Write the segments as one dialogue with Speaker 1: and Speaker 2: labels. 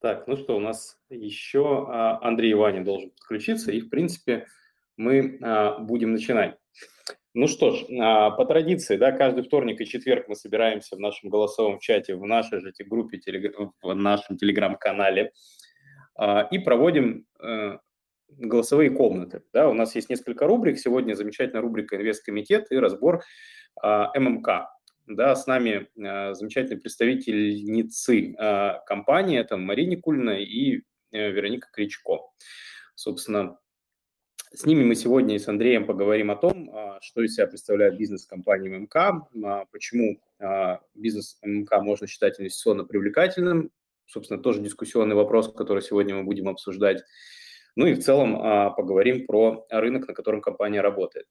Speaker 1: Так, ну что, у нас еще а, Андрей Иванин должен подключиться, и, в принципе, мы а, будем начинать. Ну что ж, а, по традиции, да, каждый вторник и четверг мы собираемся в нашем голосовом чате, в нашей же группе, в нашем телеграм-канале и проводим э, голосовые комнаты. Да, у нас есть несколько рубрик. Сегодня замечательная рубрика «Инвесткомитет» и разбор ММК да, с нами э, замечательные представительницы э, компании, это Мария Никульна и э, Вероника Кричко. Собственно, с ними мы сегодня и с Андреем поговорим о том, что из себя представляет бизнес компании ММК, почему бизнес ММК можно считать инвестиционно привлекательным, собственно, тоже дискуссионный вопрос, который сегодня мы будем обсуждать. Ну и в целом поговорим про рынок, на котором компания работает.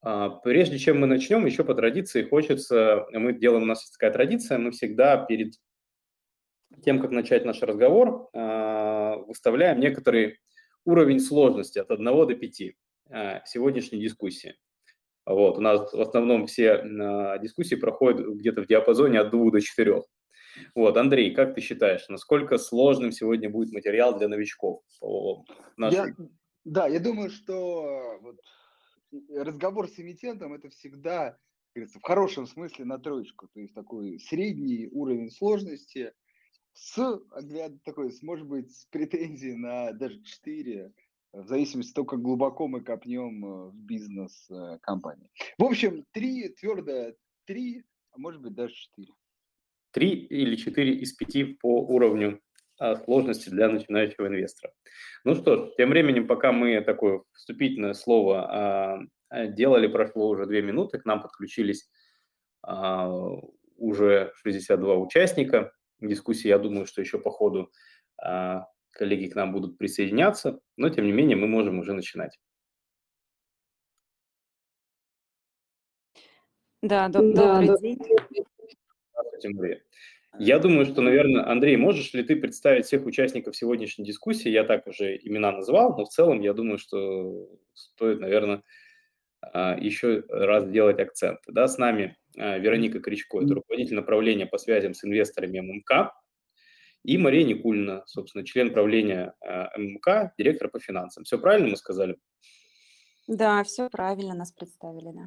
Speaker 1: А, прежде чем мы начнем, еще по традиции хочется, мы делаем, у нас есть такая традиция, мы всегда перед тем, как начать наш разговор, а, выставляем некоторый уровень сложности от 1 до 5 а, сегодняшней дискуссии. Вот, у нас в основном все дискуссии проходят где-то в диапазоне от 2 до 4. Вот, Андрей, как ты считаешь, насколько сложным сегодня будет материал для новичков? По
Speaker 2: нашей... я, да, я думаю, что вот разговор с эмитентом это всегда, в хорошем смысле на троечку, то есть такой средний уровень сложности с, такой, может быть, с претензией на даже 4, в зависимости от того, как глубоко мы копнем э, в бизнес э, компании. В общем, 3, твердо 3, а может быть даже 4.
Speaker 1: 3 или 4 из 5 по уровню сложности для начинающего инвестора. Ну что ж, тем временем, пока мы такое вступительное слово а, делали, прошло уже две минуты, к нам подключились а, уже 62 участника дискуссии. Я думаю, что еще по ходу а, коллеги к нам будут присоединяться, но тем не менее мы можем уже начинать.
Speaker 3: Да, добрый да, день.
Speaker 1: Здравствуйте, Мария. Я думаю, что, наверное, Андрей, можешь ли ты представить всех участников сегодняшней дискуссии? Я так уже имена назвал, но в целом я думаю, что стоит, наверное, а, еще раз сделать акценты. Да, с нами а, Вероника Кричко, это руководитель направления по связям с инвесторами ММК, и Мария Никульна, собственно, член правления а, ММК, директор по финансам. Все правильно мы сказали?
Speaker 3: Да, все правильно нас представили, да.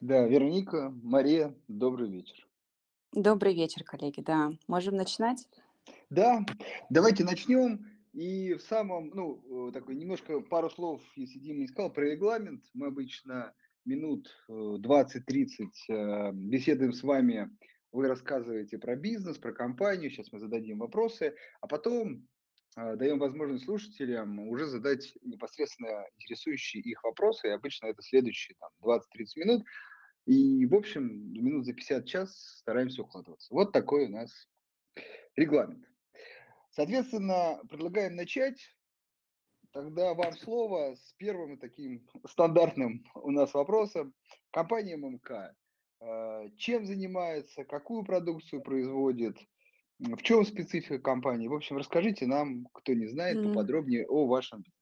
Speaker 2: Да, Вероника, Мария, добрый вечер.
Speaker 3: Добрый вечер, коллеги, да. Можем начинать?
Speaker 2: Да, давайте начнем. И в самом, ну, э, такой немножко пару слов, если Дима не сказал, про регламент. Мы обычно минут 20-30 э, э, беседуем с вами. Вы рассказываете про бизнес, про компанию. Сейчас мы зададим вопросы, а потом даем возможность слушателям уже задать непосредственно интересующие их вопросы. И обычно это следующие там, 20-30 минут. И, в общем, минут за 50 час стараемся укладываться. Вот такой у нас регламент. Соответственно, предлагаем начать. Тогда вам слово с первым таким стандартным у нас вопросом. Компания ММК. Э, чем занимается, какую продукцию производит, в чем специфика компании? В общем, расскажите нам, кто не знает, mm. поподробнее о вашем бизнесе.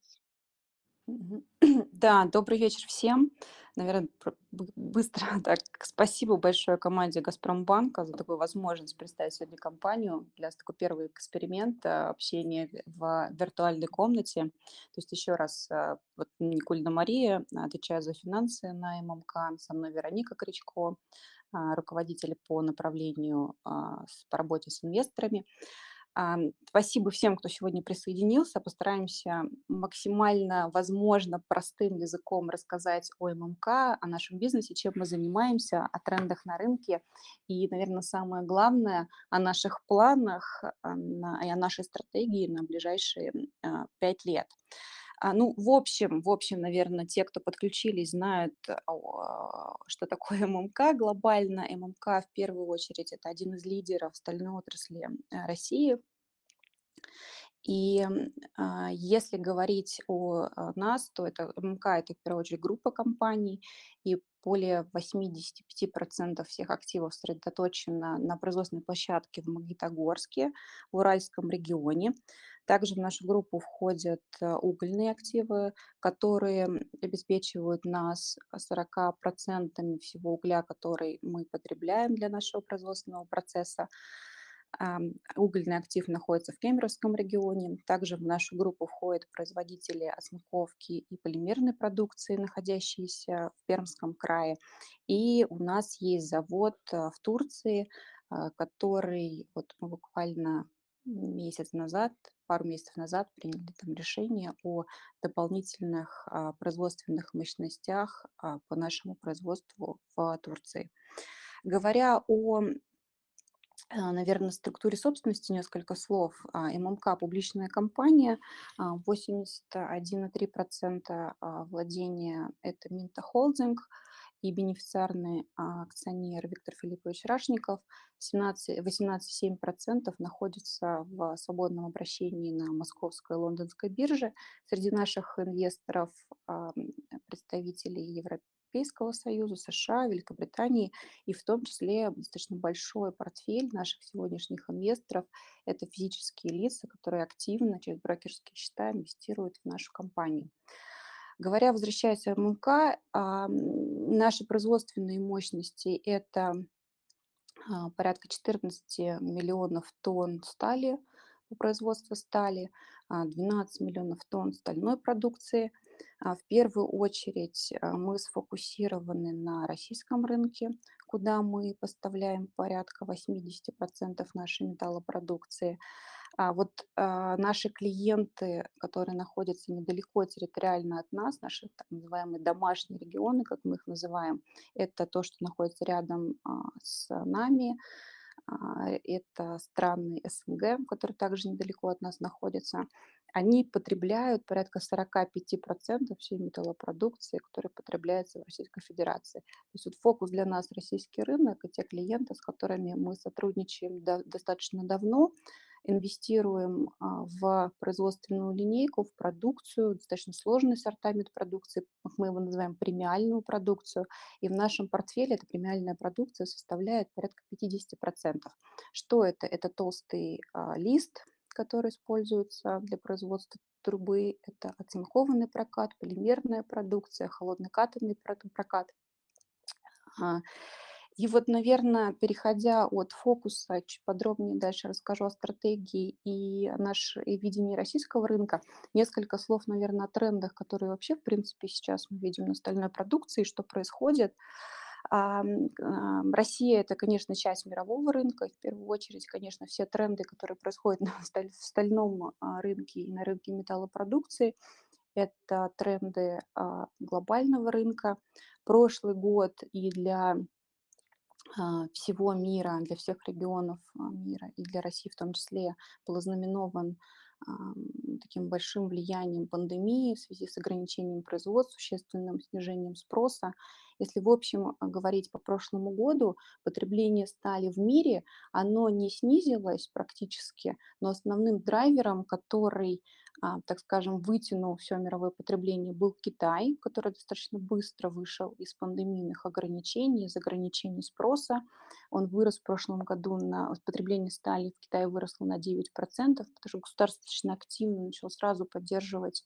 Speaker 3: Да, добрый вечер всем. Наверное, быстро так. Спасибо большое команде «Газпромбанка» за такую возможность представить сегодня компанию для такой первый эксперимент общения в виртуальной комнате. То есть еще раз, а, вот Никульна Мария, отвечаю за финансы на ММК, со мной Вероника Кричко, а, руководитель по направлению а, по работе с инвесторами. Спасибо всем, кто сегодня присоединился. Постараемся максимально, возможно, простым языком рассказать о ММК, о нашем бизнесе, чем мы занимаемся, о трендах на рынке и, наверное, самое главное, о наших планах а, и о нашей стратегии на ближайшие а, пять лет. А, ну, в общем, в общем, наверное, те, кто подключились, знают, что такое ММК глобально. ММК в первую очередь это один из лидеров стальной отрасли э, России. И а, если говорить о нас, то это ММК– это в первую очередь группа компаний, и более 85% всех активов сосредоточено на производственной площадке в Магнитогорске, в Уральском регионе. Также в нашу группу входят э, угольные активы, которые обеспечивают нас 40% всего угля, который мы потребляем для нашего производственного процесса. Угольный актив находится в Кемеровском регионе. Также в нашу группу входят производители оцинковки и полимерной продукции, находящиеся в Пермском крае. И у нас есть завод в Турции, который вот мы буквально месяц назад, пару месяцев назад приняли там решение о дополнительных а, производственных мощностях а, по нашему производству в Турции. Говоря о а, наверное, структуре собственности несколько слов. ММК – публичная компания, 81,3% владения – это Минта Холдинг – и бенефициарный а, акционер Виктор Филиппович Рашников 18,7% находится в свободном обращении на московской и лондонской бирже. Среди наших инвесторов а, представители Европейского Союза, США, Великобритании, и в том числе достаточно большой портфель наших сегодняшних инвесторов – это физические лица, которые активно через брокерские счета инвестируют в нашу компанию. Говоря, возвращаясь в ММК, наши производственные мощности – это а, порядка 14 миллионов тонн стали по производству стали, 12 а, миллионов тонн стальной продукции. А, в первую очередь мы сфокусированы на российском рынке, куда мы поставляем порядка 80% нашей металлопродукции. А вот а, наши клиенты, которые находятся недалеко территориально от нас, наши так называемые домашние регионы, как мы их называем, это то, что находится рядом а, с нами, а, это страны СНГ, которые также недалеко от нас находятся, они потребляют порядка 45% всей металлопродукции, которая потребляется в Российской Федерации. То есть вот фокус для нас российский рынок и те клиенты, с которыми мы сотрудничаем достаточно давно, инвестируем а, в производственную линейку, в продукцию, достаточно сложный ассортимент продукции, мы его называем премиальную продукцию, и в нашем портфеле эта премиальная продукция составляет порядка 50%. Что это? Это толстый а, лист, который используется для производства трубы, это оцинкованный прокат, полимерная продукция, холодный катанный прокат. А, и вот, наверное, переходя от фокуса, чуть подробнее дальше расскажу о стратегии и наш и видении российского рынка. Несколько слов, наверное, о трендах, которые вообще, в принципе, сейчас мы видим на стальной продукции, что происходит. Россия – это, конечно, часть мирового рынка. В первую очередь, конечно, все тренды, которые происходят на стальном а, рынке и на рынке металлопродукции, это тренды а, глобального рынка. Прошлый год и для а, всего мира, для всех регионов а, мира и для России в том числе был ознаменован таким большим влиянием пандемии в связи с ограничением производства, существенным снижением спроса. Если в общем а, говорить по прошлому году, потребление стали в мире, оно не снизилось практически, но основным драйвером, который а, так скажем, вытянул все мировое потребление, был Китай, который достаточно быстро вышел из пандемийных ограничений, из ограничений спроса. Он вырос в прошлом году на потребление стали в Китае выросло на 9%, потому что государство достаточно активно начало сразу поддерживать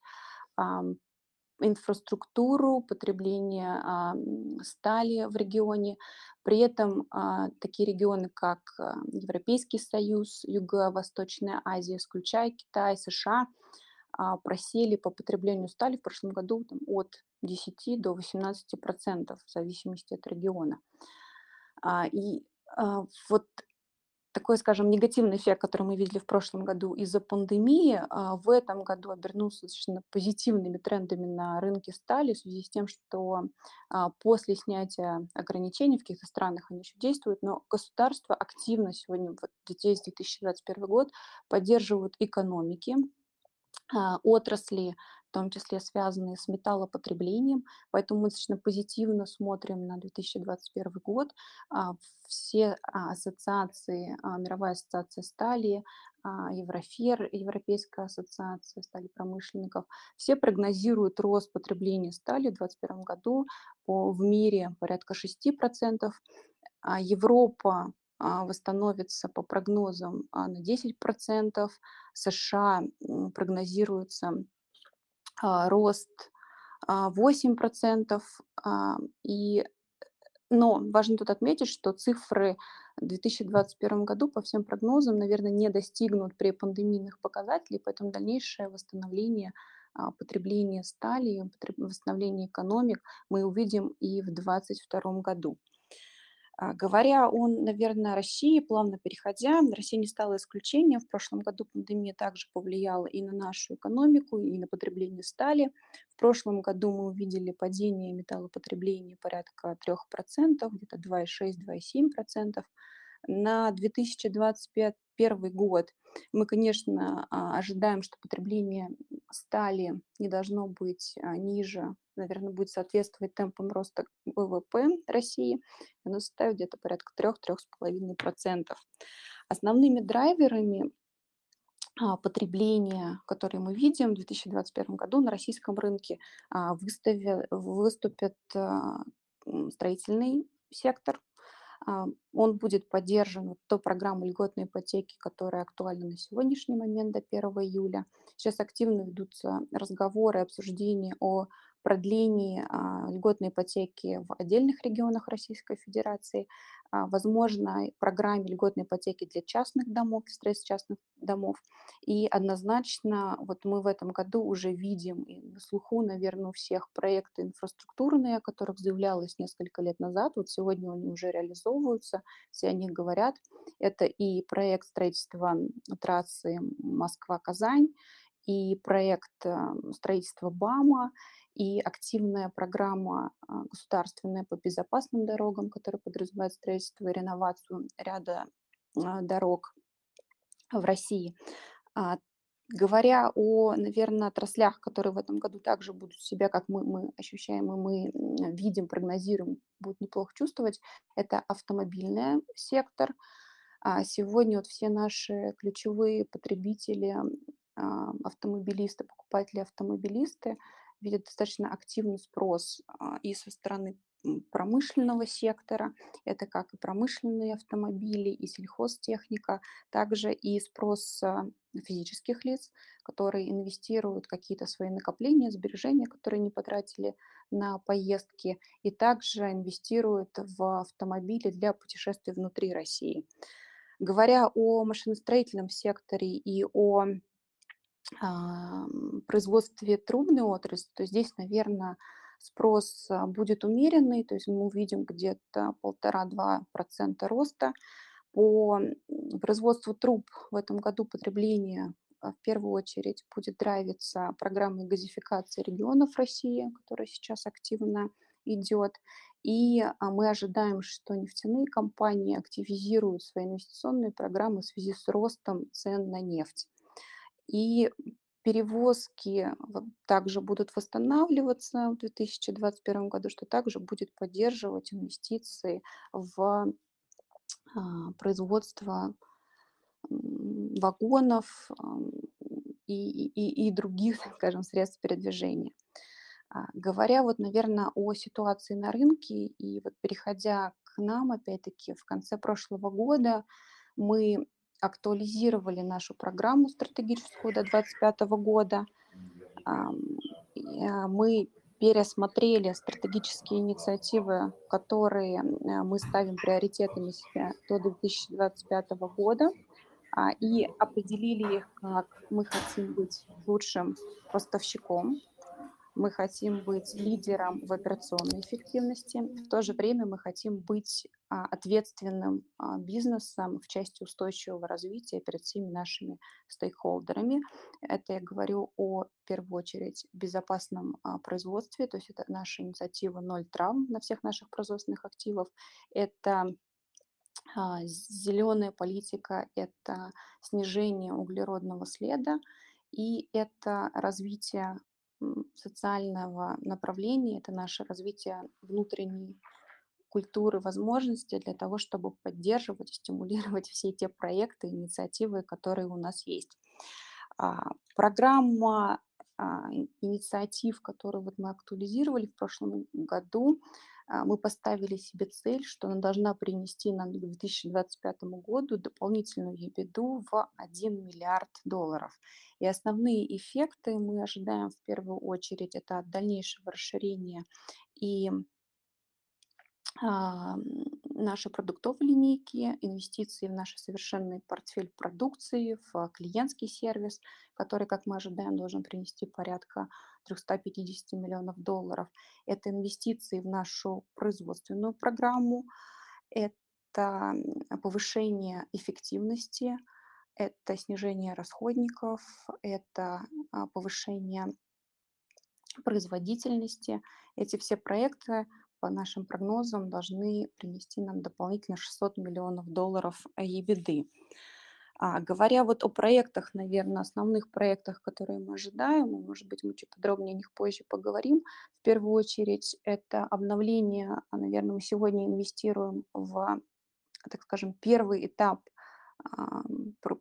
Speaker 3: инфраструктуру потребления а, стали в регионе. При этом а, такие регионы, как а, Европейский Союз, Юго-Восточная Азия, включая Китай, США, а, просели по потреблению стали в прошлом году там, от 10 до 18 процентов в зависимости от региона. А, и а, вот такой, скажем, негативный эффект, который мы видели в прошлом году из-за пандемии, а, в этом году обернулся достаточно позитивными трендами на рынке стали в связи с тем, что а, после снятия ограничений в каких-то странах они еще действуют, но государство активно сегодня, вот здесь 2021 год, поддерживают экономики, а, отрасли, в том числе связанные с металлопотреблением, поэтому мы достаточно позитивно смотрим на 2021 год. А, все а, ассоциации, Мировая ассоциация стали, Еврофер, Европейская ассоциация стали промышленников, все прогнозируют рост потребления стали в 2021 году в мире порядка 6%. Европа а, восстановится по прогнозам а, на 10%. США прогнозируется а, рост 8%. И Но важно тут отметить, что цифры в 2021 году по всем прогнозам, наверное, не достигнут при пандемийных показателей, поэтому дальнейшее восстановление а, потребления стали, восстановление экономик мы увидим и в 2022 году. А, говоря о, наверное, России, плавно переходя, Россия не стала исключением. В прошлом году пандемия также повлияла и на нашу экономику, и на потребление стали. В прошлом году мы увидели падение металлопотребления порядка 3%, где-то 2,6-2,7%. На 2025 год мы, конечно, а, ожидаем, что потребление стали не должно быть а, ниже, наверное, будет соответствовать темпам роста ВВП России. Оно составит где-то порядка 3-3,5%. Основными драйверами а, потребления, которые мы видим в 2021 году на российском рынке, выставят, выступит строительный сектор, он будет поддержан той программой льготной ипотеки, которая актуальна на сегодняшний момент до 1 июля. Сейчас активно ведутся разговоры, обсуждения о продлении а, льготной ипотеки в отдельных регионах Российской Федерации, а, возможно, программе льготной ипотеки для частных домов, строительства частных домов. И однозначно вот мы в этом году уже видим и на слуху, наверное, у всех проекты инфраструктурные, о которых заявлялось несколько лет назад. Вот сегодня они уже реализовываются, все о них говорят. Это и проект строительства трассы Москва-Казань, и проект э, строительства БАМа, и активная программа а, государственная по безопасным дорогам, которая подразумевает строительство и реновацию ряда а, дорог в России. А, говоря о, наверное, отраслях, которые в этом году также будут себя, как мы, мы ощущаем и мы видим, прогнозируем, будут неплохо чувствовать, это автомобильный сектор. Сегодня вот все наши ключевые потребители, автомобилисты, покупатели автомобилисты видят достаточно активный спрос а, и со стороны промышленного сектора, это как и промышленные автомобили, и сельхозтехника, также и спрос а, физических лиц, которые инвестируют какие-то свои накопления, сбережения, которые не потратили на поездки, и также инвестируют в автомобили для путешествий внутри России. Говоря о машиностроительном секторе и о производстве трубной отрасли, то здесь, наверное, спрос а, будет умеренный, то есть мы увидим где-то полтора-два процента роста. По производству труб в этом году потребление а, в первую очередь будет драйвиться программой газификации регионов России, которая сейчас активно идет. И а, мы ожидаем, что нефтяные компании активизируют свои инвестиционные программы в связи с ростом цен на нефть. И перевозки также будут восстанавливаться в 2021 году, что также будет поддерживать инвестиции в а, производство вагонов и, и, и других, скажем, средств передвижения. А, говоря вот, наверное, о ситуации на рынке и вот переходя к нам, опять-таки, в конце прошлого года мы актуализировали нашу программу стратегическую до 2025 года. А, мы пересмотрели стратегические инициативы, которые э, мы ставим приоритетами себя до 2025 года а, и определили их, как мы хотим быть лучшим поставщиком мы хотим быть лидером в операционной эффективности, в то же время мы хотим быть а, ответственным а, бизнесом в части устойчивого развития перед всеми нашими стейкхолдерами. Это я говорю о, в первую очередь, безопасном а, производстве, то есть это наша инициатива «Ноль травм» на всех наших производственных активов. Это зеленая политика, это снижение углеродного следа, и это развитие социального направления, это наше развитие внутренней культуры возможности для того, чтобы поддерживать стимулировать все те проекты, инициативы, которые у нас есть. А, программа а, инициатив, которую вот мы актуализировали в прошлом году, а, мы поставили себе цель, что она должна принести нам к 2025 году дополнительную ебеду в 1 миллиард долларов. И основные эффекты мы ожидаем в первую очередь это от дальнейшего расширения и наши продуктовые линейки, инвестиции в наш совершенный портфель продукции, в клиентский сервис, который, как мы ожидаем, должен принести порядка 350 миллионов долларов. Это инвестиции в нашу производственную программу, это повышение эффективности, это снижение расходников, это а, повышение производительности. Эти все проекты по нашим прогнозам, должны принести нам дополнительно 600 миллионов долларов EBITDA. А, говоря вот о проектах, наверное, основных проектах, которые мы ожидаем, может быть, мы чуть подробнее о них позже поговорим. В первую очередь, это обновление, а, наверное, мы сегодня инвестируем в, так скажем, первый этап а,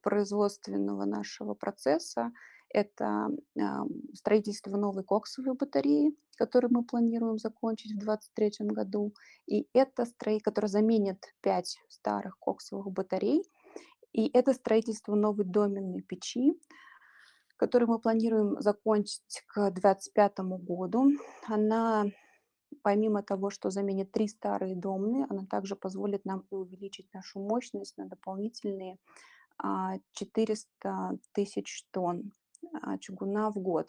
Speaker 3: производственного нашего процесса. Это строительство новой коксовой батареи, которую мы планируем закончить в 2023 году. И это строительство, которое заменит пять старых коксовых батарей. И это строительство новой доменной печи, которую мы планируем закончить к 2025 году. Она, помимо того, что заменит три старые домные, она также позволит нам увеличить нашу мощность на дополнительные 400 а, тысяч тонн чугуна в год.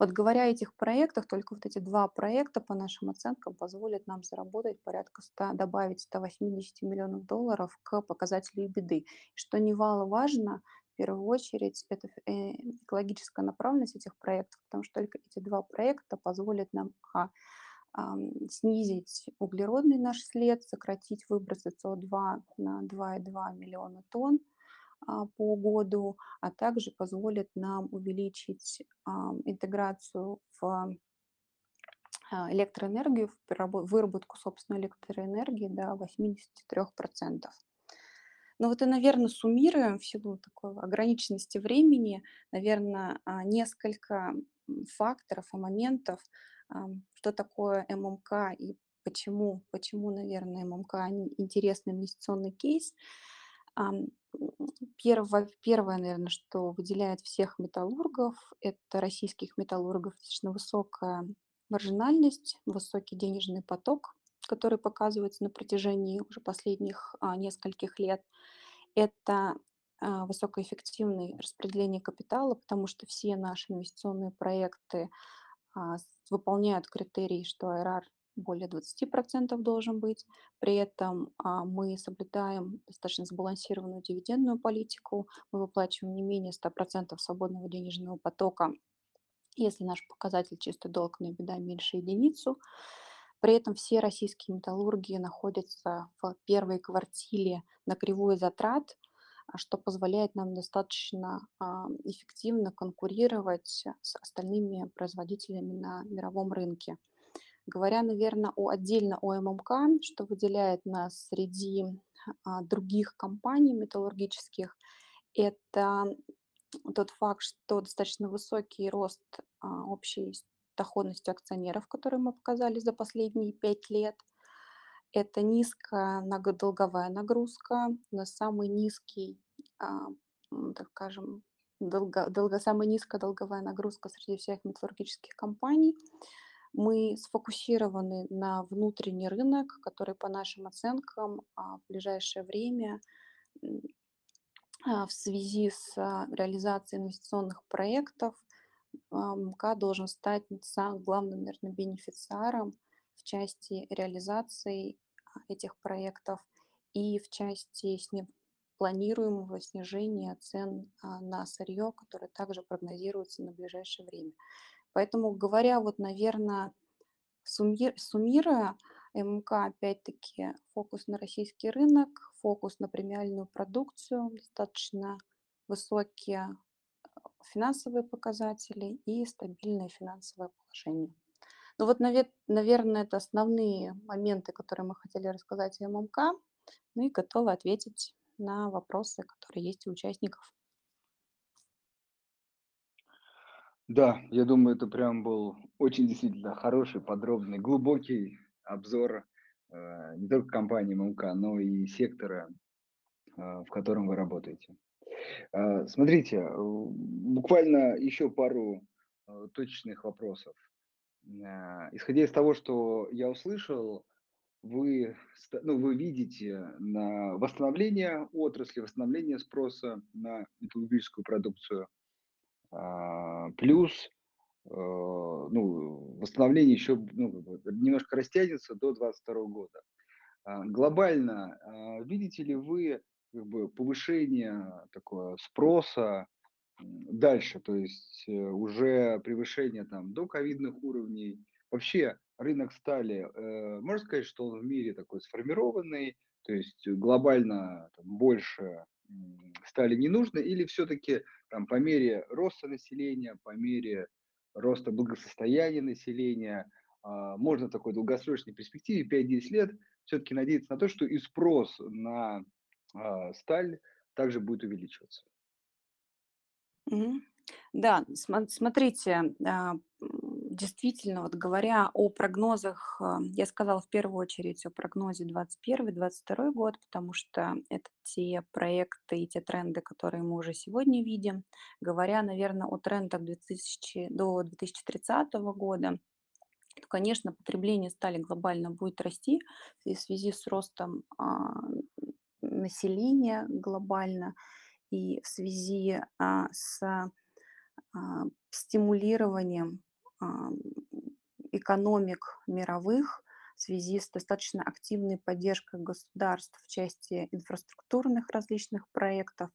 Speaker 3: Вот говоря о этих проектах, только вот эти два проекта, по нашим оценкам, позволят нам заработать порядка 100, добавить 180 миллионов долларов к показателю EBITDA. Что немаловажно, в первую очередь, это э, экологическая направленность этих проектов, потому что только эти два проекта позволят нам а, а, снизить углеродный наш след, сократить выбросы СО2 на 2,2 миллиона тонн, а, по году, а также позволит нам увеличить интеграцию в а, электроэнергию, в выработку собственной электроэнергии до 83%. Ну вот и, наверное, суммируем в силу такой ограниченности времени, наверное, а, несколько факторов и моментов, что такое ММК и почему, почему, наверное, ММК интересный инвестиционный кейс. Первое, первое, наверное, что выделяет всех металлургов, это российских металлургов достаточно высокая маржинальность, высокий денежный поток, который показывается на протяжении уже последних а, нескольких лет. Это а, высокоэффективное распределение капитала, потому что все наши инвестиционные проекты а, выполняют критерии, что IRR более 20% должен быть. При этом а, мы соблюдаем достаточно сбалансированную дивидендную политику. Мы выплачиваем не менее 100% свободного денежного потока, если наш показатель чистый долг на беда меньше единицу. При этом все российские металлурги находятся в первой квартире на кривой затрат, а, что позволяет нам достаточно а, эффективно конкурировать с остальными производителями на мировом рынке. Говоря, наверное, о, отдельно о ММК, что выделяет нас среди а, других компаний металлургических, это тот факт, что достаточно высокий рост а, общей доходности акционеров, который мы показали за последние пять лет. Это низкая долговая нагрузка, на самый низкий, а, так скажем, долго, долго, самая низкая долговая нагрузка среди всех металлургических компаний. Мы сфокусированы на внутренний рынок, который, по нашим оценкам, а, в ближайшее время а, в связи с а, реализацией инвестиционных проектов МК должен стать самым главным, наверное, бенефициаром в части реализации этих проектов и в части планируемого снижения цен на сырье, которое также прогнозируется на ближайшее время. Поэтому, говоря, вот, наверное, суммируя, ММК опять-таки фокус на российский рынок, фокус на премиальную продукцию, достаточно высокие э, финансовые показатели и стабильное финансовое положение. Ну вот, наверное, это основные моменты, которые мы хотели рассказать о ММК, ну и готовы ответить на вопросы, которые есть у участников.
Speaker 2: Да, я думаю, это прям был очень действительно хороший, подробный, глубокий обзор э, не только компании ММК, но и сектора, э, в котором вы работаете. Э, смотрите, буквально еще пару точечных вопросов. Исходя из того, что я услышал, вы, ну, вы видите на восстановление отрасли, восстановление спроса на металлургическую продукцию, плюс э, ну, восстановление еще ну, немножко растянется до 2022 года. А, глобально а, видите ли вы как бы, повышение такое спроса дальше, то есть э, уже превышение там до ковидных уровней. Вообще рынок стали, э, можно сказать, что он в мире такой сформированный, то есть глобально там, больше стали не нужны, или все-таки там по мере роста населения, по мере роста благосостояния населения, а, можно в такой долгосрочной перспективе 5-10 лет все-таки надеяться на то, что и спрос на а, сталь также будет увеличиваться.
Speaker 3: Да, смотрите, а, действительно, вот говоря о прогнозах, а, я сказала в первую очередь о прогнозе 2021-2022 год, потому что это те проекты и те тренды, которые мы уже сегодня видим. Говоря, наверное, о трендах 2000, до 2030 года, то, конечно, потребление стали глобально будет расти в связи с ростом населения глобально и в связи а, с а, стимулированием а, экономик мировых в связи с достаточно активной поддержкой государств в части инфраструктурных различных проектов,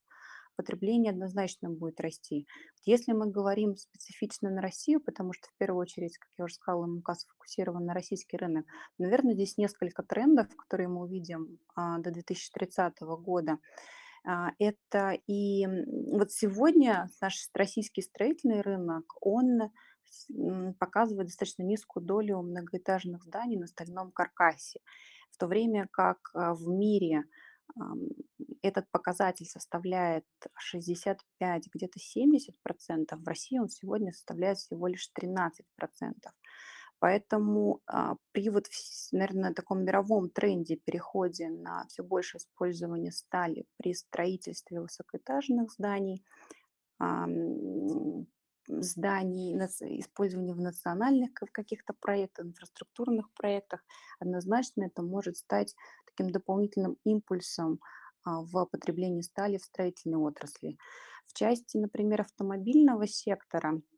Speaker 3: потребление однозначно будет расти. Если мы говорим специфично на Россию, потому что в первую очередь, как я уже сказала, МК сфокусирован на российский рынок, наверное, здесь несколько трендов, которые мы увидим а, до 2030 года. А, это и вот сегодня наш российский строительный рынок, он показывает достаточно низкую долю многоэтажных зданий на стальном каркасе, в то время как а, в мире этот показатель составляет 65, где-то 70 процентов, в России он сегодня составляет всего лишь 13 процентов. Поэтому а, при вот, наверное, таком мировом тренде переходе на все больше использование стали при строительстве высокоэтажных зданий, зданий, использование в национальных каких-то проектах, инфраструктурных проектах, однозначно это может стать таким дополнительным импульсом а, в потреблении стали в строительной отрасли. В части, например, автомобильного сектора, а,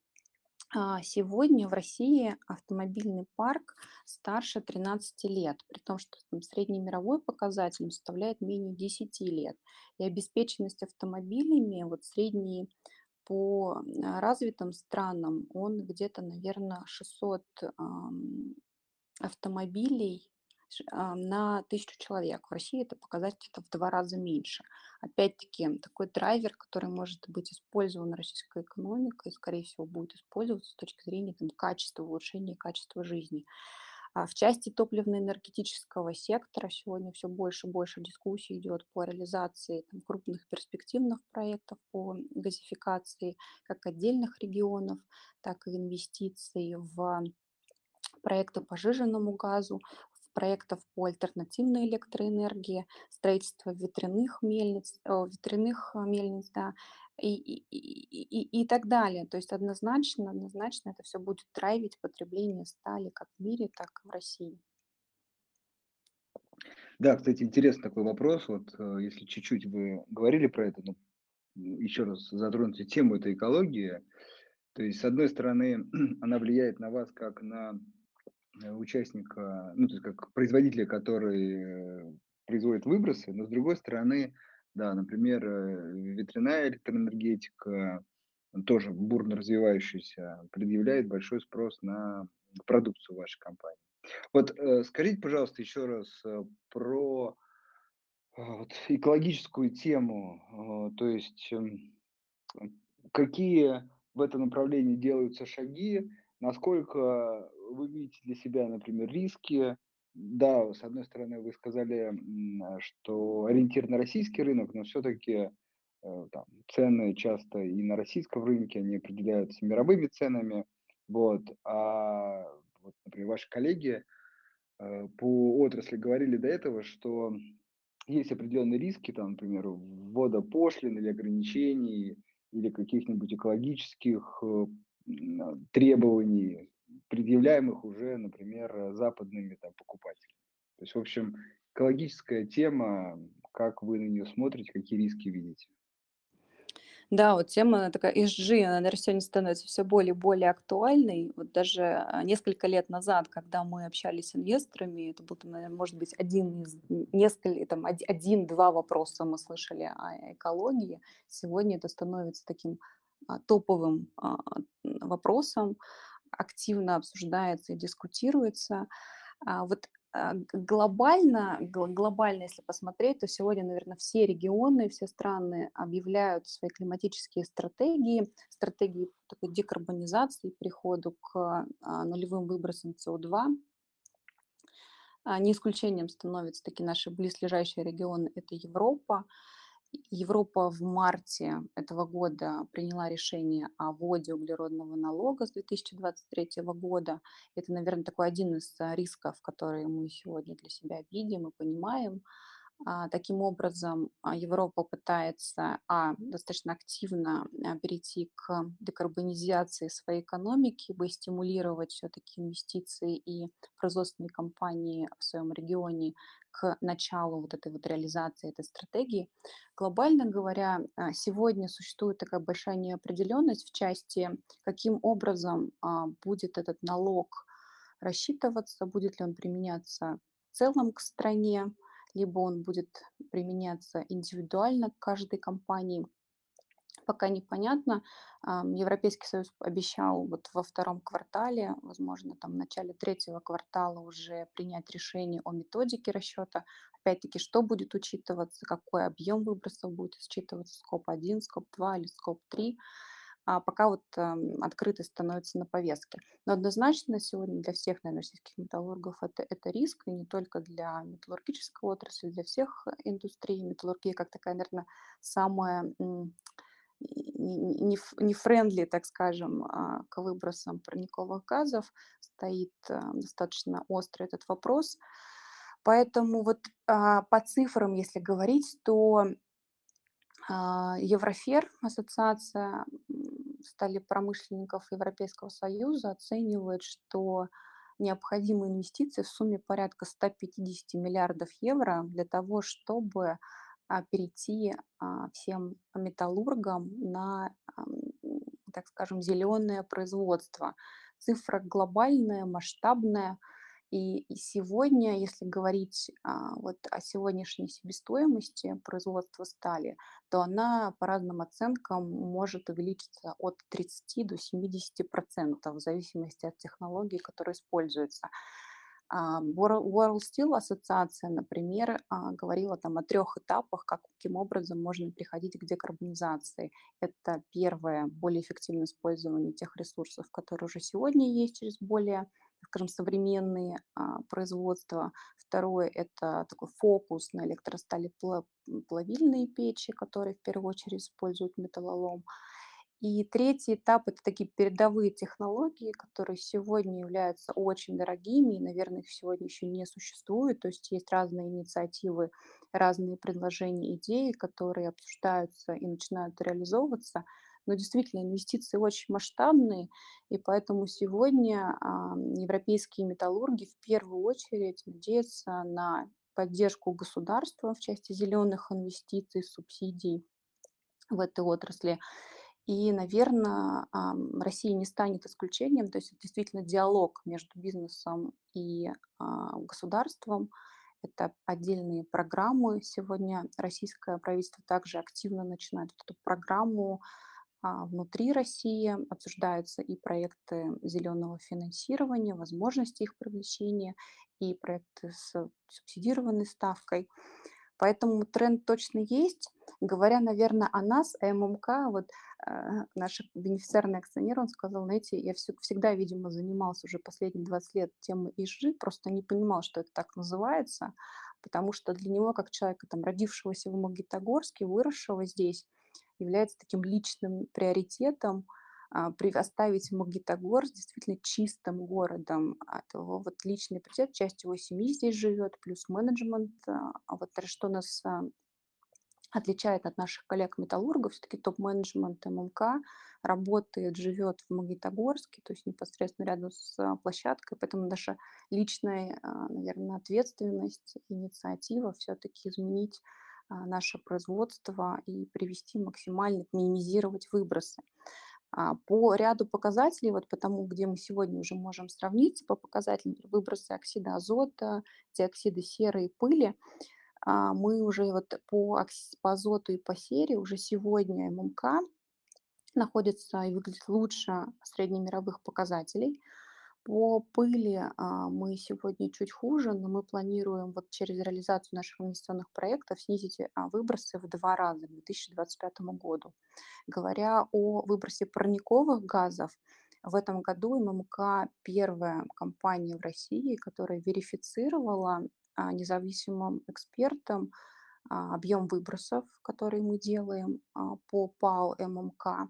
Speaker 3: Сегодня в России автомобильный парк старше 13 лет, при том, что там, средний мировой показатель составляет менее 10 лет. И обеспеченность автомобилями, вот средний по а, развитым странам, он где-то, наверное, 600 автомобилей а, на тысячу человек. В России это показатель это в два раза меньше. Опять-таки, такой драйвер, который может быть использован российской экономикой, скорее всего, будет использоваться с точки зрения там, качества, улучшения качества жизни. А в части топливно-энергетического сектора сегодня все больше и больше дискуссий идет по реализации там, крупных перспективных проектов по газификации как отдельных регионов, так и инвестиций в проекты по жиженному газу, проектов по альтернативной электроэнергии, строительство ветряных мельниц, ветряных э, мельниц, да, и, и, и, и так далее. То есть однозначно, однозначно это все будет драйвить потребление стали как в мире, так и в России.
Speaker 2: Да, кстати, интересный такой вопрос. Вот э, если чуть-чуть вы говорили про это, но еще раз затронуть тему этой экологии. То есть, с одной стороны, она влияет на вас как на участника, ну, то есть как производителя, который э, производит выбросы, но с другой стороны, да, например, э, ветряная электроэнергетика, тоже бурно развивающаяся, предъявляет большой спрос на продукцию вашей компании. Вот скажите, пожалуйста, еще раз про вот, экологическую тему, то есть эм, какие в этом направлении делаются шаги, насколько вы видите для себя, например, риски? Да, с одной стороны, вы сказали, что ориентир на российский рынок, но все-таки э, там, цены часто и на российском рынке, они определяются мировыми ценами. Вот. А, вот, например, ваши коллеги э, по отрасли говорили до этого, что есть определенные риски, там, например, ввода пошлин или ограничений, или каких-нибудь экологических э, требований предъявляемых уже, например, западными там, покупателями. То есть, в общем, экологическая тема, как вы на нее смотрите, какие риски видите?
Speaker 3: Да, вот тема такая ESG, она, наверно, сегодня становится все более и более актуальной. Вот даже, а, несколько лет назад, когда мы общались с инвесторами, это был, там, наверно, может быть, один из несколь там оди один-два вопроса мы слышали о экологии. Сегодня это становится таким, а, топовым, а, вопросом, активно обсуждается и дискутируется. А, вот а, глобально, глобально, если посмотреть, то сегодня, наверное, все регионы, все страны объявляют свои климатические стратегии, стратегии такой декарбонизации, переходу к а, нулевым выбросам СО2. Не исключением становятся такие наши близлежащие регионы, это Европа. Европа в марте этого года приняла решение о вводе углеродного налога с 2023 года. Это, наверное, такой один из а, рисков, которые мы сегодня для себя видим и понимаем. А, таким образом, а, Европа пытается а, достаточно активно а, перейти к декарбонизации своей экономики, бы стимулировать все-таки инвестиции и производственные компании в своем регионе к началу вот этой вот реализации этой стратегии. Глобально говоря, сегодня существует такая большая неопределенность в части, каким образом будет этот налог рассчитываться, будет ли он применяться в целом к стране, либо он будет применяться индивидуально к каждой компании. Пока непонятно. Европейский Союз обещал вот во втором квартале, возможно, там в начале третьего квартала уже принять решение о методике расчета. Опять-таки, что будет учитываться, какой объем выбросов будет считываться, скоп 1, скоп 2 или скоп 3 а пока вот э, открытость становится на повестке. Но однозначно сегодня для всех, наверное, российских металлургов это, это риск, и не только для металлургической отрасли, для всех индустрий. Металлургия как такая, наверное, самая не, не френдли, так скажем, а, к выбросам парниковых газов, стоит э, достаточно острый этот вопрос. Поэтому вот а, по цифрам, если говорить, то а, Еврофер, ассоциация стали промышленников Европейского Союза, оценивает, что необходимы инвестиции в сумме порядка 150 миллиардов евро для того, чтобы а, перейти а, всем металлургам на, так скажем, зеленое производство. Цифра глобальная, масштабная – и, сегодня, если говорить а, вот о сегодняшней себестоимости производства стали, то она по разным оценкам может увеличиться от 30 до 70 процентов в зависимости от технологий, которые используются. А, World Steel ассоциация, например, а, говорила там о трех этапах, каким образом можно приходить к декарбонизации. Это первое, более эффективное использование тех ресурсов, которые уже сегодня есть через более скажем, современные а, производства. Второе – это такой фокус на электростали плавильные печи, которые в первую очередь используют металлолом. И третий этап– это такие передовые технологии, которые сегодня являются очень дорогими, и, наверное, их сегодня еще не существует. То есть есть разные инициативы, разные предложения, идеи, которые обсуждаются и начинают реализовываться – но действительно инвестиции очень масштабные, и поэтому сегодня а, европейские металлурги в первую очередь надеются на поддержку государства в части зеленых инвестиций, субсидий в этой отрасли. И, наверное, Россия не станет исключением, то есть это действительно диалог между бизнесом и а, государством. Это отдельные программы. Сегодня российское правительство также активно начинает эту программу а, внутри России обсуждаются и проекты зеленого финансирования, возможности их привлечения, и проекты с субсидированной ставкой. Поэтому тренд точно есть. Говоря, наверное, о нас, о ММК, вот э, наш бенефициарный акционер, он сказал, знаете, я все, всегда, видимо, занимался уже последние 20 лет темой ИЖИ, просто не понимал, что это так называется, потому что для него, как человека, там, родившегося в Магнитогорске, выросшего здесь, является таким личным приоритетом а, оставить Магнитогорск действительно чистым городом. Это его вот личный приоритет, часть его семьи здесь живет, плюс менеджмент. А, а вот что нас отличает от наших коллег-металлургов. Все-таки топ-менеджмент ММК работает, живет в Магнитогорске, то есть непосредственно рядом с а, площадкой, поэтому наша личная, а, наверное, ответственность, инициатива все-таки изменить а, наше производство и привести максимально, минимизировать выбросы. По ряду показателей, вот по тому, где мы сегодня уже можем сравниться, по показателям выбросы оксида азота, диоксида серы и пыли, а, мы уже вот по, по азоту и по сере уже сегодня ММК находится и выглядит лучше среднемировых показателей. По пыли а, мы сегодня чуть хуже, но мы планируем вот через реализацию наших инвестиционных проектов снизить а, выбросы в два раза к 2025 году. Говоря о выбросе парниковых газов, в этом году ММК первая компания в России, которая верифицировала а, независимым экспертам а, объем выбросов, которые мы делаем а, по ПАО ММК.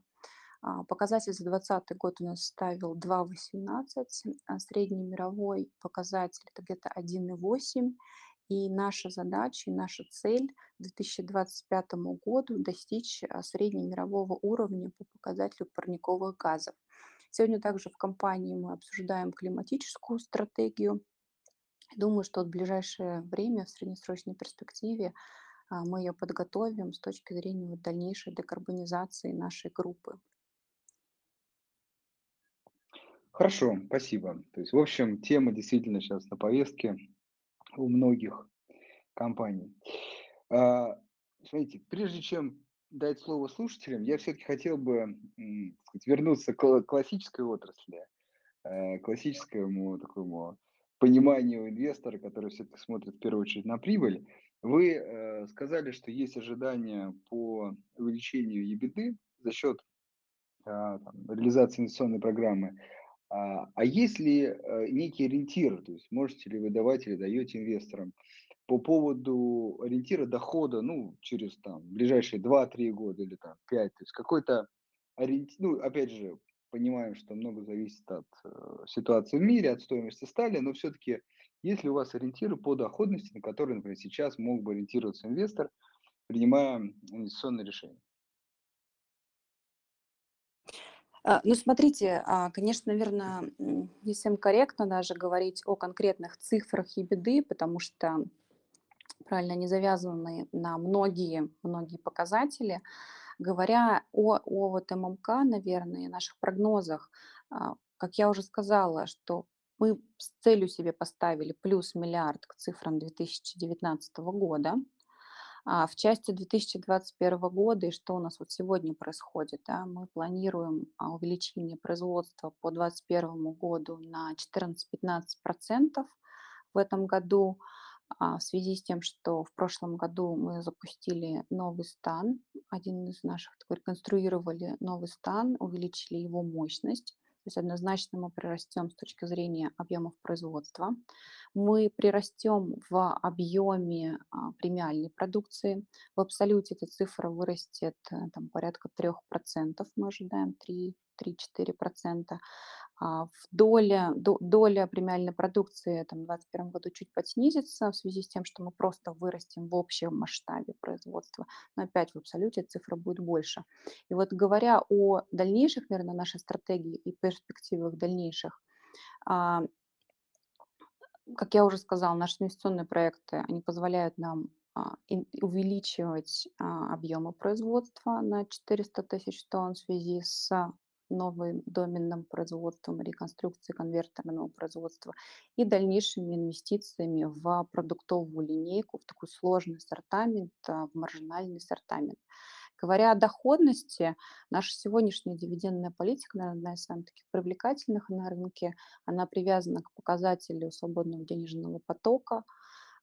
Speaker 3: Показатель за 2020 год у нас составил 2,18, а средний мировой показатель это где-то 1,8. И наша задача и наша цель к 2025 году достичь среднемирового уровня по показателю парниковых газов. Сегодня также в компании мы обсуждаем климатическую стратегию Думаю, что в ближайшее время, в среднесрочной перспективе, а, мы ее подготовим с точки зрения дальнейшей декарбонизации нашей группы.
Speaker 2: Хорошо, спасибо. То есть, в общем, тема действительно сейчас на повестке у многих компаний. А, смотрите, прежде чем дать слово слушателям, я все-таки хотел бы сказать, вернуться к классической отрасли, э, классическому такому пониманию инвестора, который все-таки смотрит в первую очередь на прибыль. Вы э, сказали, что есть ожидания по увеличению EBITDA за счет э, там, реализации инвестиционной программы. А, а есть ли э, некий ориентир, то есть можете ли вы давать или даете инвесторам по поводу ориентира дохода, ну, через там ближайшие 2-3 года или там 5, то есть какой-то ориентир, ну, опять же, понимаем, что много зависит от э, ситуации в мире, от стоимости стали, но все-таки есть ли у вас ориентиры по доходности, на которые, например, сейчас мог бы ориентироваться инвестор, принимая инвестиционное решение?
Speaker 3: А, ну, смотрите, а, конечно, наверное, не совсем корректно даже говорить о конкретных цифрах и беды, потому что, правильно, они завязаны на многие, многие показатели. Говоря о, о вот ММК, наверное, наших прогнозах, а, как я уже сказала, что мы с целью себе поставили плюс миллиард к цифрам 2019 года. А в части 2021 года и что у нас вот сегодня происходит, да, мы планируем а, увеличение производства по 2021 году на 14-15% в этом году. А, в связи с тем, что в прошлом году мы запустили новый стан, один из наших, такой, конструировали новый стан, увеличили его мощность. То есть однозначно мы прирастем с точки зрения объемов производства. Мы прирастем в объеме а, премиальной продукции. В абсолюте эта цифра вырастет э, там, порядка 3%, мы ожидаем 3-4%. А, в доля, доля премиальной продукции там, в 2021 году чуть подснизится в связи с тем, что мы просто вырастем в общем масштабе производства. Но опять в абсолюте цифра будет больше. И вот говоря о дальнейших, наверное, нашей стратегии и перспективах дальнейших, а, как я уже сказала, наши инвестиционные проекты, они позволяют нам а, увеличивать объемы производства на 400 тысяч тонн в связи с новым доменным производством, реконструкцией конвертерного производства и дальнейшими инвестициями в продуктовую линейку, в такой сложный ассортимент, а, в маржинальный ассортимент. Говоря о доходности, наша сегодняшняя дивидендная политика, наверное, одна из самых таких привлекательных на рынке. Она привязана к показателю свободного денежного потока –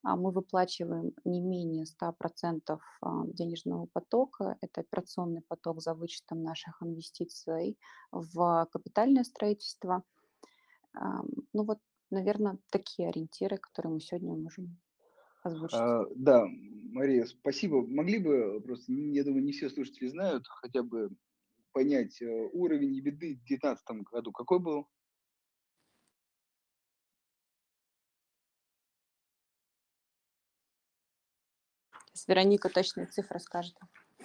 Speaker 3: мы выплачиваем не менее 100% а, денежного потока. Это операционный поток за вычетом наших инвестиций в капитальное строительство. Ну вот, наверное, такие ориентиры, которые мы сегодня можем озвучить. А,
Speaker 2: да, Мария, спасибо. Могли бы просто, я думаю, не все слушатели знают, хотя бы понять э, уровень беды в 2019 году. Какой был?
Speaker 3: Вероника точные цифры скажет.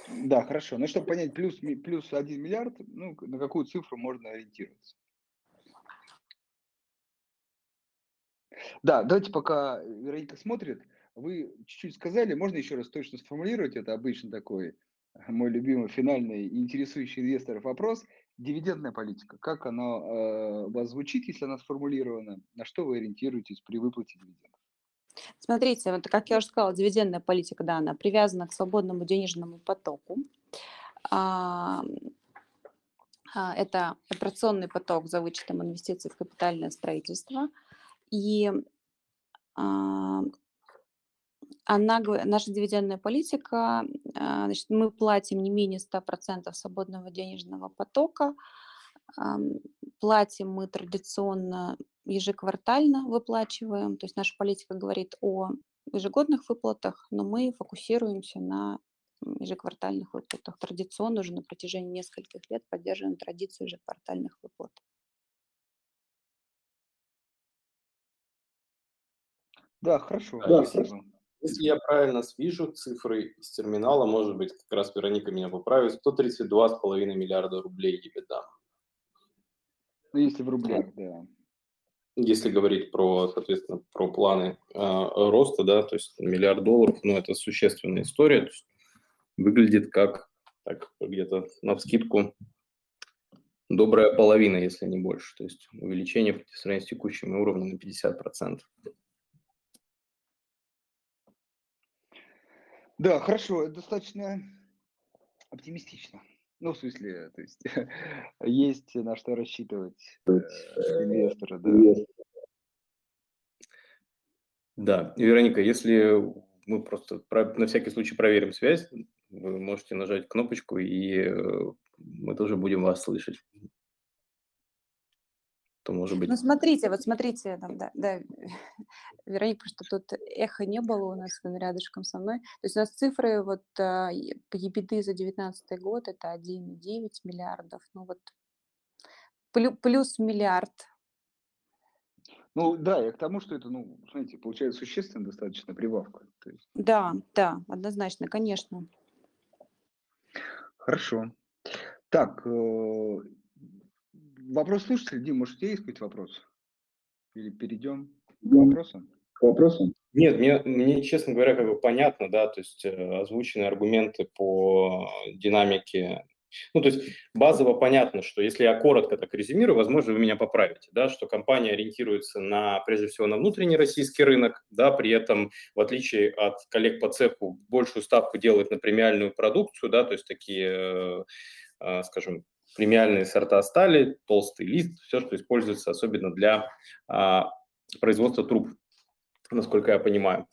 Speaker 2: Да, хорошо. Ну, чтобы понять, плюс, плюс 1 миллиард, ну, на какую цифру можно ориентироваться? Да, давайте пока Вероника смотрит, вы чуть-чуть сказали, можно еще раз точно сформулировать, это обычно такой мой любимый финальный и интересующий инвесторов вопрос, дивидендная политика, как она э, вас звучит, если она сформулирована, на что вы ориентируетесь при выплате дивидендов?
Speaker 3: Смотрите, вот как я уже сказала, дивидендная политика, да, она привязана к свободному денежному потоку. А, а, это операционный поток за вычетом инвестиций в капитальное строительство. И а, она, наша дивидендная политика, значит, мы платим не менее 100% свободного денежного потока, платим мы традиционно ежеквартально выплачиваем, то есть наша политика говорит о ежегодных выплатах, но мы фокусируемся на ежеквартальных выплатах. Традиционно уже на протяжении нескольких лет поддерживаем традицию ежеквартальных выплат.
Speaker 2: Да, хорошо. Да.
Speaker 1: Если я правильно вижу цифры из терминала, может быть, как раз Вероника меня поправит, 132,5 миллиарда рублей EBITDA.
Speaker 2: Ну, если в рублях, да.
Speaker 1: Если говорить про, соответственно, про планы э, роста, да, то есть миллиард долларов, ну, это существенная история, то есть выглядит как, так, где-то на вскидку добрая половина, если не больше, то есть увеличение по сравнению с текущим уровнем на 50%.
Speaker 2: Да, хорошо, это достаточно оптимистично. Ну, в смысле, то есть есть на что рассчитывать э, инвестора, да.
Speaker 1: Да, Вероника, если мы просто на всякий случай проверим связь, вы можете нажать кнопочку, и э, мы тоже будем вас слышать то может быть...
Speaker 3: Ну, смотрите, вот смотрите, там, да, да, Вероника, что тут эхо не было у нас рядышком со мной. То есть у нас цифры вот по EBITDA за 2019 год это 1,9 миллиардов, ну вот плюс миллиард.
Speaker 2: Ну да, я к тому, что это, ну, смотрите, получается существенная достаточно прибавка. То есть...
Speaker 3: Да, да, однозначно, конечно.
Speaker 2: Хорошо. Так, э, Вопрос слушателя. Дим, может, у тебя есть какой-то вопрос? Или перейдем к вопросам?
Speaker 1: К вопросам? Нет, мне, мне, честно говоря, как бы понятно, да, то есть э, озвученные аргументы по динамике. Ну, то есть базово понятно, что если я коротко так резюмирую, возможно, вы меня поправите, да, что компания ориентируется на, прежде всего, на внутренний российский рынок, да, при этом, в отличие от коллег по цеху, большую ставку делает на премиальную продукцию, да, то есть такие, э, э, скажем, премиальные сорта стали, толстый лист, все, что используется особенно для а, производства труб, насколько я понимаю.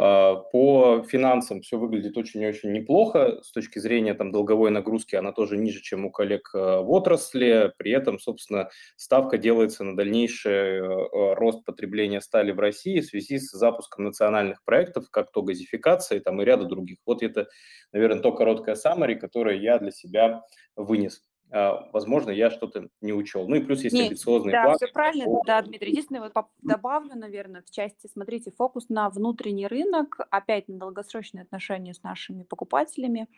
Speaker 1: А, по финансам все выглядит очень-очень неплохо. С точки зрения там, долговой нагрузки она тоже ниже, чем у коллег а, в отрасли. При этом, собственно, ставка делается на дальнейший а, рост потребления стали в России в связи с запуском национальных проектов, как то газификация там, и ряда других. Вот это, наверное, то короткое summary, которое я для себя вынес. А, возможно, я что-то не учел. Ну и плюс есть Нет, амбициозные
Speaker 3: да, планы. все правильно, да, Дмитрий. Единственное, вот добавлю, наверное, в части, смотрите, фокус на внутренний рынок, опять на долгосрочные отношения с нашими покупателями.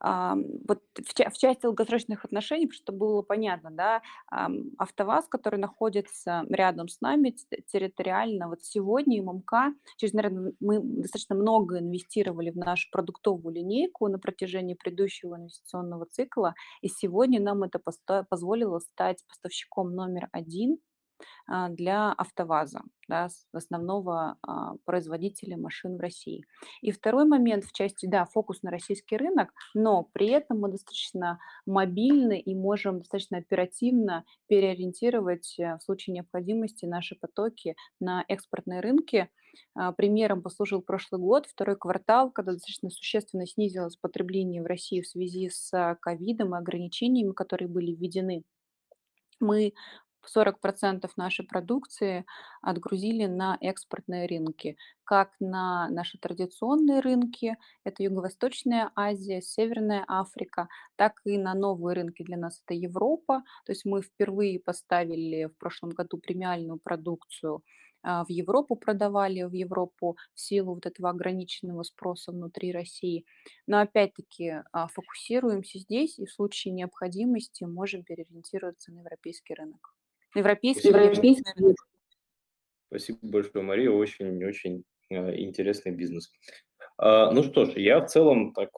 Speaker 3: Вот в, в части долгосрочных отношений, чтобы было понятно, да, АвтоВАЗ, который находится рядом с нами территориально, вот сегодня ММК, через, наверное, мы достаточно много инвестировали в нашу продуктовую линейку на протяжении предыдущего инвестиционного цикла, и сегодня нам это позволило стать поставщиком номер один а, для АвтоВАЗа, да, основного а, производителя машин в России. И второй момент в части, да, фокус на российский рынок, но при этом мы достаточно мобильны и можем достаточно оперативно переориентировать э, в случае необходимости наши потоки на экспортные рынки. А, примером послужил прошлый год, второй квартал, когда достаточно существенно снизилось потребление в России в связи с ковидом и ограничениями, которые были введены мы 40% нашей продукции отгрузили на экспортные рынки, как на наши традиционные рынки, это Юго-Восточная Азия, Северная Африка, так и на новые рынки для нас это Европа. То есть мы впервые поставили в прошлом году премиальную продукцию а, в Европу продавали, в Европу в силу вот этого ограниченного спроса внутри России. Но опять-таки а, фокусируемся здесь и в случае необходимости можем переориентироваться на европейский рынок. Европейский, европейский рынок.
Speaker 1: Спасибо большое, Мария. Очень-очень интересный бизнес. А, ну что ж, я в целом так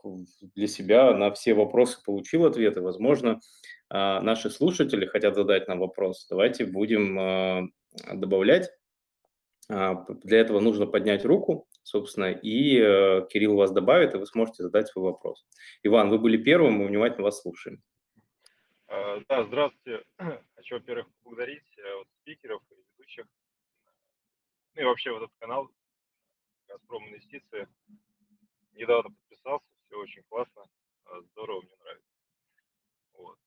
Speaker 1: для себя на все вопросы получил ответы. Возможно, а, наши слушатели хотят задать нам вопрос. Давайте будем а, добавлять. Для этого нужно поднять руку, собственно, и э, Кирилл вас добавит, и вы сможете задать свой вопрос. Иван, вы были первым, мы внимательно вас слушаем.
Speaker 4: Да, здравствуйте. Хочу, во-первых, поблагодарить э, спикеров и ведущих, ну и вообще вот этот канал «Газпром Инвестиции» недавно подписался, все очень классно, а, здорово, мне нравится.
Speaker 1: Вот.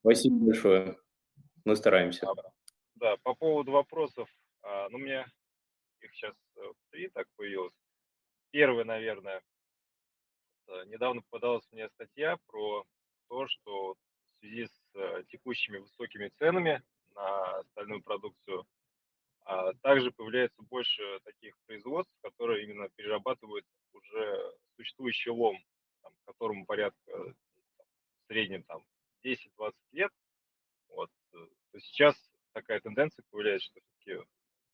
Speaker 1: Спасибо большое. Мы стараемся.
Speaker 4: А, да, по поводу вопросов, а, ну, у меня их сейчас э, три так появилось. Первый, наверное, недавно попадалась мне статья про то, что в связи с э, текущими высокими ценами на стальную продукцию а также появляется больше таких производств, которые именно перерабатывают уже существующий лом, там, которому порядка там, в среднем там 10-20 лет. Вот. Э, то сейчас такая тенденция появляется, что все-таки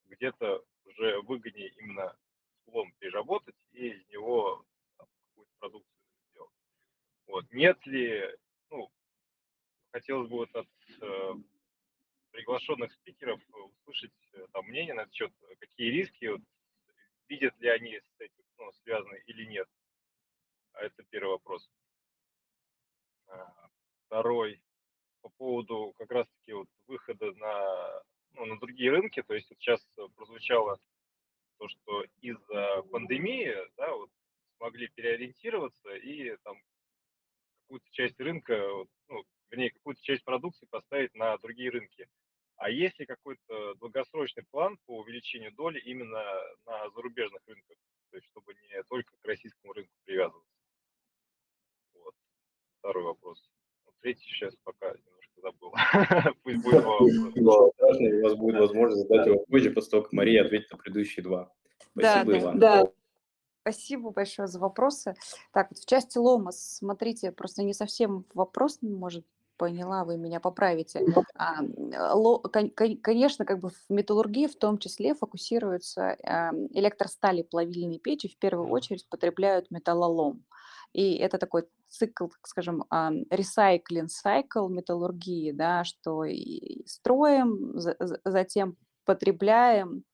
Speaker 4: где-то уже выгоднее именно лом переработать и из него какую-то продукцию сделать. Вот. Нет ли, ну, хотелось бы вот от э, приглашенных спикеров услышать э, там, мнение на счет, какие риски, вот, видят ли они с этим ну, связаны или нет. А это первый вопрос. А, второй по поводу как раз-таки вот выхода на, ну, на другие рынки. То есть сейчас прозвучало то, что из-за пандемии да, вот, смогли переориентироваться и там какую-то часть рынка, ну, вернее, какую-то часть продукции поставить на другие рынки. А есть ли какой-то долгосрочный план по увеличению доли именно на зарубежных рынках, то есть чтобы не только к российскому рынку привязываться? Вот. Второй вопрос. Ну, третий сейчас пока забыл. Пусть будет
Speaker 1: У вас будет возможность задать его позже, после того, как Мария ответит на предыдущие два.
Speaker 3: Спасибо, Иван. Да. Спасибо большое за вопросы. Так, вот в части лома, смотрите, просто не совсем вопрос может поняла, вы меня поправите. А, конечно, как бы в металлургии в том числе фокусируются электростали плавильные печи, в первую очередь потребляют металлолом. И это такой цикл, так скажем, recycling cycle металлургии, да, что строим, затем потребляем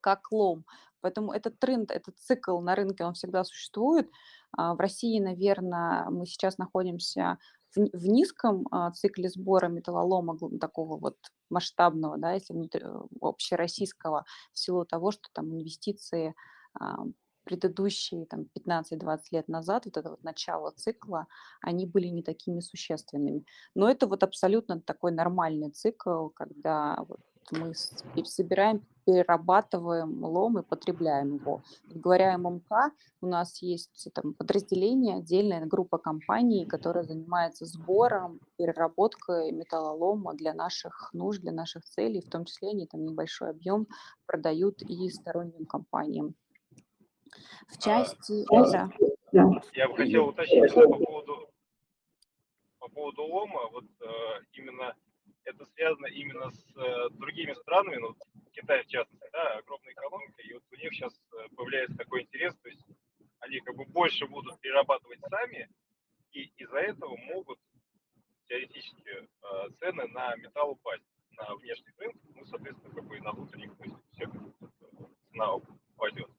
Speaker 3: как лом. Поэтому этот тренд, этот цикл на рынке, он всегда существует. А, в России, наверное, мы сейчас находимся в, в низком а, цикле сбора металлолома такого вот масштабного, да, если внутри, э, общероссийского, в силу того, что там инвестиции а, предыдущие там, 15-20 лет назад, вот это вот начало цикла, они были не такими существенными. Но это вот абсолютно такой нормальный цикл, когда вот мы собираем, перерабатываем лом и потребляем его. Говоря о ММК, у нас есть там подразделение, отдельная группа компаний, которая занимается сбором, переработкой металлолома для наших нужд, для наших целей, в том числе они там небольшой объем продают и сторонним компаниям. В части...
Speaker 4: А, да. Я бы хотел уточнить по поводу, по поводу лома, вот э, именно это связано именно с э, другими странами, ну, Китай в частности, да, огромная экономика, и вот у них сейчас э, появляется такой интерес, то есть они как бы больше будут перерабатывать сами, и из-за этого могут теоретически э, цены на металл упасть на внешних рынках, ну, соответственно, как бы и на внутренних, то есть всех цена упадет.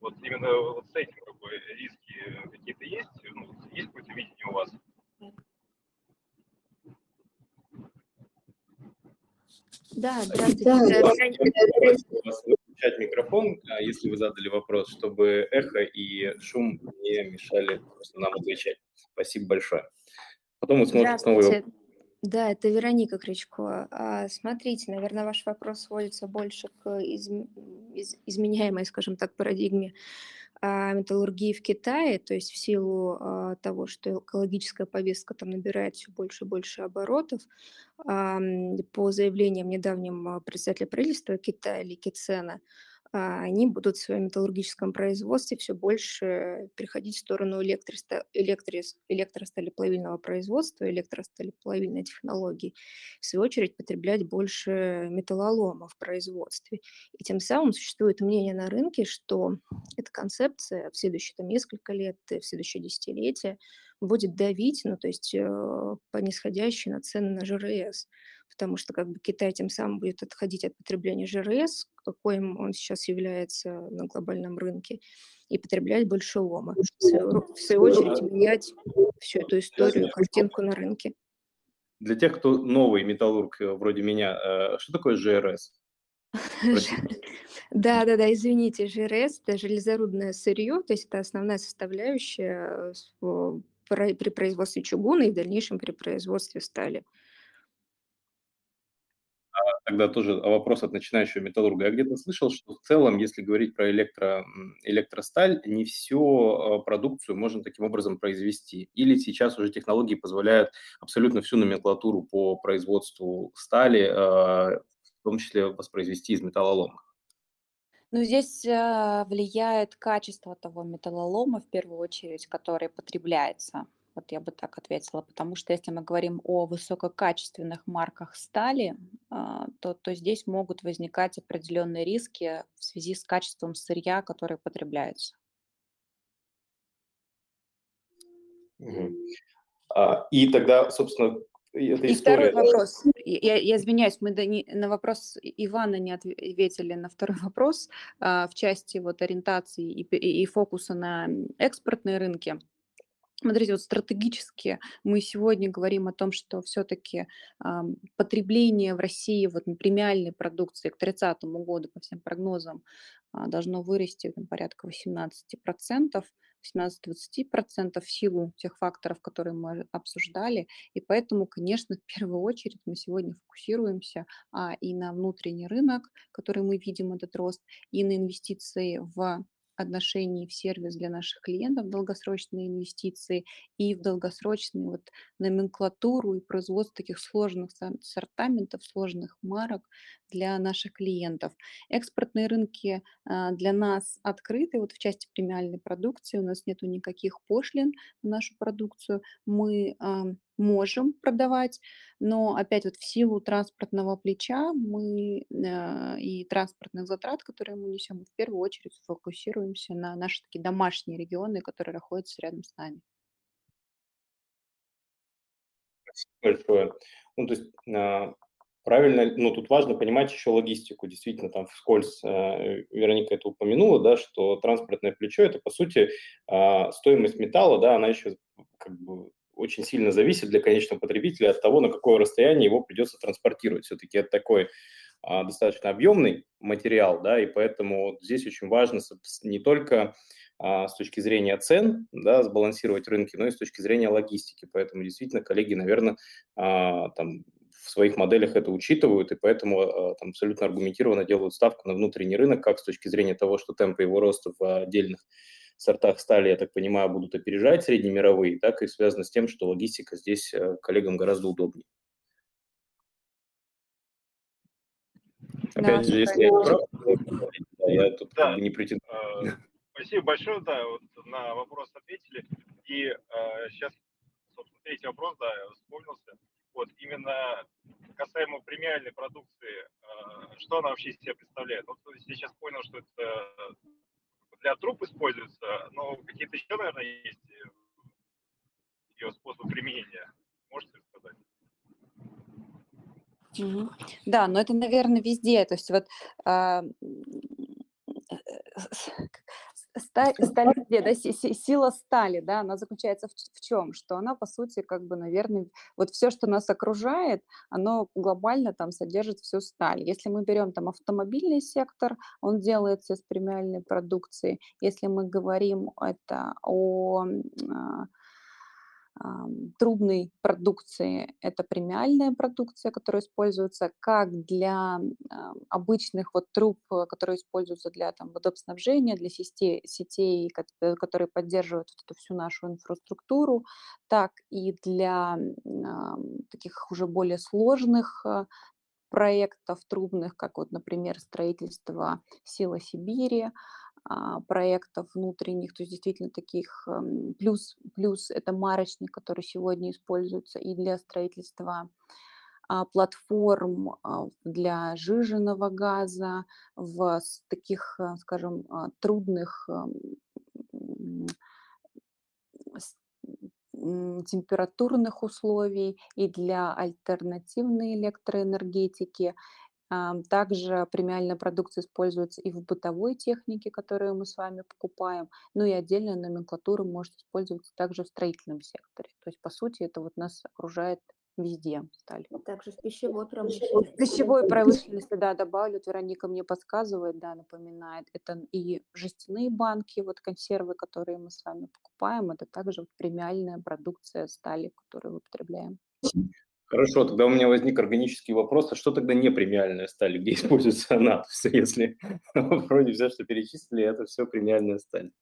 Speaker 4: Вот именно вот с этим как бы риски какие-то есть, ну, есть какое-то видение у вас?
Speaker 3: Да, здравствуйте.
Speaker 1: Выключать микрофон, а если вы задали вопрос, чтобы эхо и шум не мешали просто нам отвечать. Спасибо большое. Потом мы сможем снова
Speaker 5: Да, это Вероника Крючко. А, смотрите, наверное, ваш вопрос сводится больше к из, из, изменяемой, скажем так, парадигме а, металлургии в Китае, то есть в силу а, того, что экологическая повестка там набирает все больше и больше оборотов, по заявлениям недавним председателя правительства Китая Ли Кицена, они будут в своем металлургическом производстве все больше переходить в сторону электросто, электрос, электросталеплавильного производства, электросталеплавильной технологии, в свою очередь потреблять больше металлолома в производстве. И тем самым существует мнение на рынке, что эта концепция в следующие там, несколько лет, в следующее десятилетие будет давить, ну, то есть э, по нисходящей на цены на ЖРС потому что как бы Китай тем самым будет отходить от потребления ЖРС, каким он сейчас является на глобальном рынке, и потреблять больше лома. В свою, свою очередь менять всю эту историю, картинку на рынке.
Speaker 1: Для тех, кто новый металлург э, вроде меня, э, что такое ЖРС?
Speaker 5: Да, да, да, извините, ЖРС это железорудное сырье, то есть это основная составляющая при производстве чугуна и в дальнейшем при производстве стали
Speaker 1: тогда тоже вопрос от начинающего металлурга. Я где-то слышал, что в целом, если говорить про электро, электросталь, не всю а, продукцию можно таким образом произвести. Или сейчас уже технологии позволяют абсолютно всю номенклатуру по производству стали, а, в том числе воспроизвести из металлолома.
Speaker 3: Ну, здесь э, влияет качество того металлолома, в первую очередь, который потребляется. Вот я бы так ответила, потому что если мы говорим о высококачественных марках стали, а, то, то здесь могут возникать определенные риски в связи с качеством сырья, которое потребляется.
Speaker 1: А, и тогда, собственно,
Speaker 3: эта и история... второй вопрос. Я, я извиняюсь, мы не, на вопрос Ивана не ответили на второй вопрос а, в части вот ориентации и, и, и фокуса на экспортные рынки. Смотрите, вот стратегически мы сегодня говорим о том, что все-таки э, потребление в России вот премиальной продукции к 30 году, по всем прогнозам, э, должно вырасти там, порядка 18%, 18-20% в силу тех факторов, которые мы обсуждали. И поэтому, конечно, в первую очередь мы сегодня фокусируемся а, и на внутренний рынок, который мы видим этот рост, и на инвестиции в отношении в сервис для наших клиентов, долгосрочные инвестиции и в долгосрочную вот номенклатуру и производство таких сложных сортаментов, сложных марок для наших клиентов. Экспортные рынки а, для нас открыты, вот в части премиальной продукции у нас нет никаких пошлин на нашу продукцию. Мы можем продавать, но опять вот в силу транспортного плеча мы э, и транспортных затрат, которые мы несем, в первую очередь фокусируемся на наши такие домашние регионы, которые находятся рядом с нами.
Speaker 1: Спасибо большое. Ну, то есть а, правильно, ну, тут важно понимать еще логистику. Действительно, там вскользь э, Вероника это упомянула, да, что транспортное плечо – это, по сути, э, стоимость металла, да, она еще как бы очень сильно зависит для конечного потребителя от того, на какое расстояние его придется транспортировать. Все-таки это такой а, достаточно объемный материал, да, и поэтому здесь очень важно не только а, с точки зрения цен, да, сбалансировать рынки, но и с точки зрения логистики. Поэтому действительно коллеги, наверное, а, там в своих моделях это учитывают, и поэтому а, там абсолютно аргументированно делают ставку на внутренний рынок, как с точки зрения того, что темпы его роста в отдельных сортах стали, я так понимаю, будут опережать среднемировые, так и связано с тем, что логистика здесь э, коллегам гораздо удобнее. Опять да, же, если я прав,
Speaker 4: я тут да. не претендую. Э, спасибо большое, да, вот на вопрос ответили. И э, сейчас, собственно, третий вопрос, да, вспомнился. Вот именно касаемо премиальной продукции, э, что она вообще из себя представляет? Вот я сейчас понял, что это для труб используется, но какие-то еще, наверное, есть э, ее способы применения. Можете сказать?
Speaker 3: Угу. Да, но это, наверное, везде. То есть вот а, где, да, сила стали, да, она заключается в, в чем? Что она, по сути, как бы, наверное, вот все, что нас окружает, оно глобально там содержит всю сталь. Если мы берем там автомобильный сектор, он делается из премиальной продукции. Если мы говорим это о а, трубной продукции – это премиальная продукция, которая используется как для обычных вот труб, э, которые используются для там, водоснабжения, для сетей, сетей, э, которые поддерживают вот эту всю нашу инфраструктуру, так и для таких уже более сложных э, проектов трубных, как вот, например, строительство Сила Сибири, а, проектов внутренних, то есть действительно таких, эм, плюс, плюс это марочник, который сегодня используется и для строительства а, платформ а, для жиженного газа в таких, э, скажем, трудных эм, температурных условий и для альтернативной электроэнергетики, также премиальная продукция используется и в бытовой технике, которую мы с вами покупаем, ну и отдельная номенклатура может использоваться также в строительном секторе. То есть, по сути, это вот нас окружает везде сталь.
Speaker 5: Также в пищевой промышленности.
Speaker 3: В пищевой промышленности, да, добавлю, Вероника мне подсказывает, да, напоминает, это и жестяные банки, вот консервы, которые мы с вами покупаем, это также вот премиальная продукция стали, которую употребляем.
Speaker 1: Хорошо, тогда у меня возник органический вопрос, а что тогда не премиальная сталь, где используется она? Если вроде все, что перечислили, это все премиальная сталь.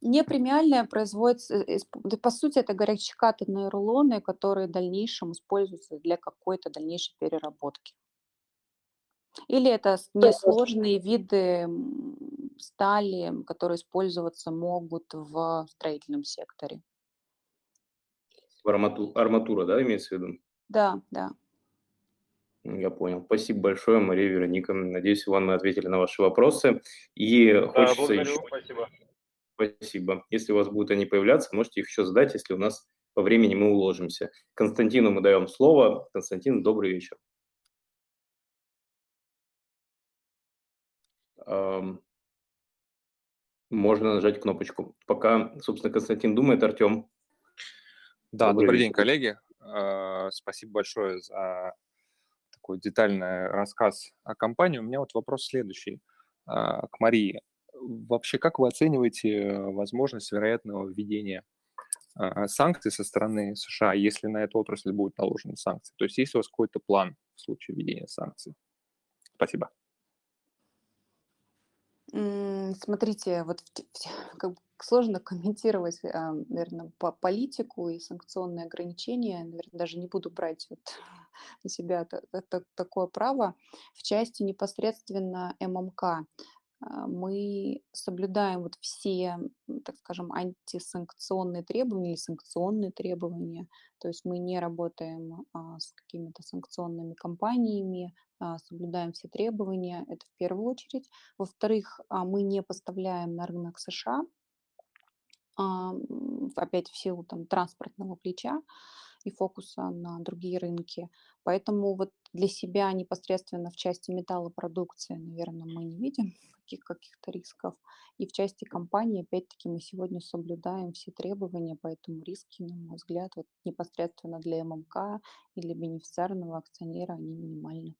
Speaker 3: Не премиальная производится, э, по сути, это горячекатанные рулоны, которые в дальнейшем используются для какой-то дальнейшей переработки. Или это несложные виды стали, которые использоваться могут в строительном секторе.
Speaker 1: Арматура, да, имеется в виду?
Speaker 3: Да, да.
Speaker 1: Я понял. Спасибо большое, Мария Вероника. Надеюсь, Иван, мы ответили на ваши вопросы. И хочется да, еще...
Speaker 4: Спасибо.
Speaker 1: Спасибо. Если у вас будут они появляться, можете их еще задать, если у нас по времени мы уложимся. Константину мы даем слово. Константин, добрый вечер. Можно нажать кнопочку. Пока, собственно, Константин думает, Артем.
Speaker 6: Да, добрый, добрый день, коллеги. Э, спасибо большое за такой детальный рассказ о компании. У меня вот вопрос следующий э, к Марии. Вообще, как вы оцениваете возможность вероятного введения э, санкций со стороны США, если на эту отрасль будут наложены санкции? То есть есть у вас какой-то план в случае введения санкций? Спасибо.
Speaker 3: Смотрите, вот сложно комментировать, а, наверное, по политику и санкционные ограничения. Наверное, даже не буду брать вот на себя такое право. В части непосредственно ММК а, мы соблюдаем вот все, так скажем, антисанкционные требования или санкционные требования. То есть мы не работаем а, с какими-то санкционными компаниями, соблюдаем все требования, это в первую очередь. Во-вторых, мы не поставляем на рынок США, опять в силу там, транспортного плеча и фокуса на другие рынки. Поэтому вот для себя непосредственно в части металлопродукции, наверное, мы не видим каких, каких-то рисков. И в части компании, опять-таки, мы сегодня соблюдаем все требования, поэтому риски, на мой взгляд, вот непосредственно для ММК или бенефициарного акционера, они минимальны.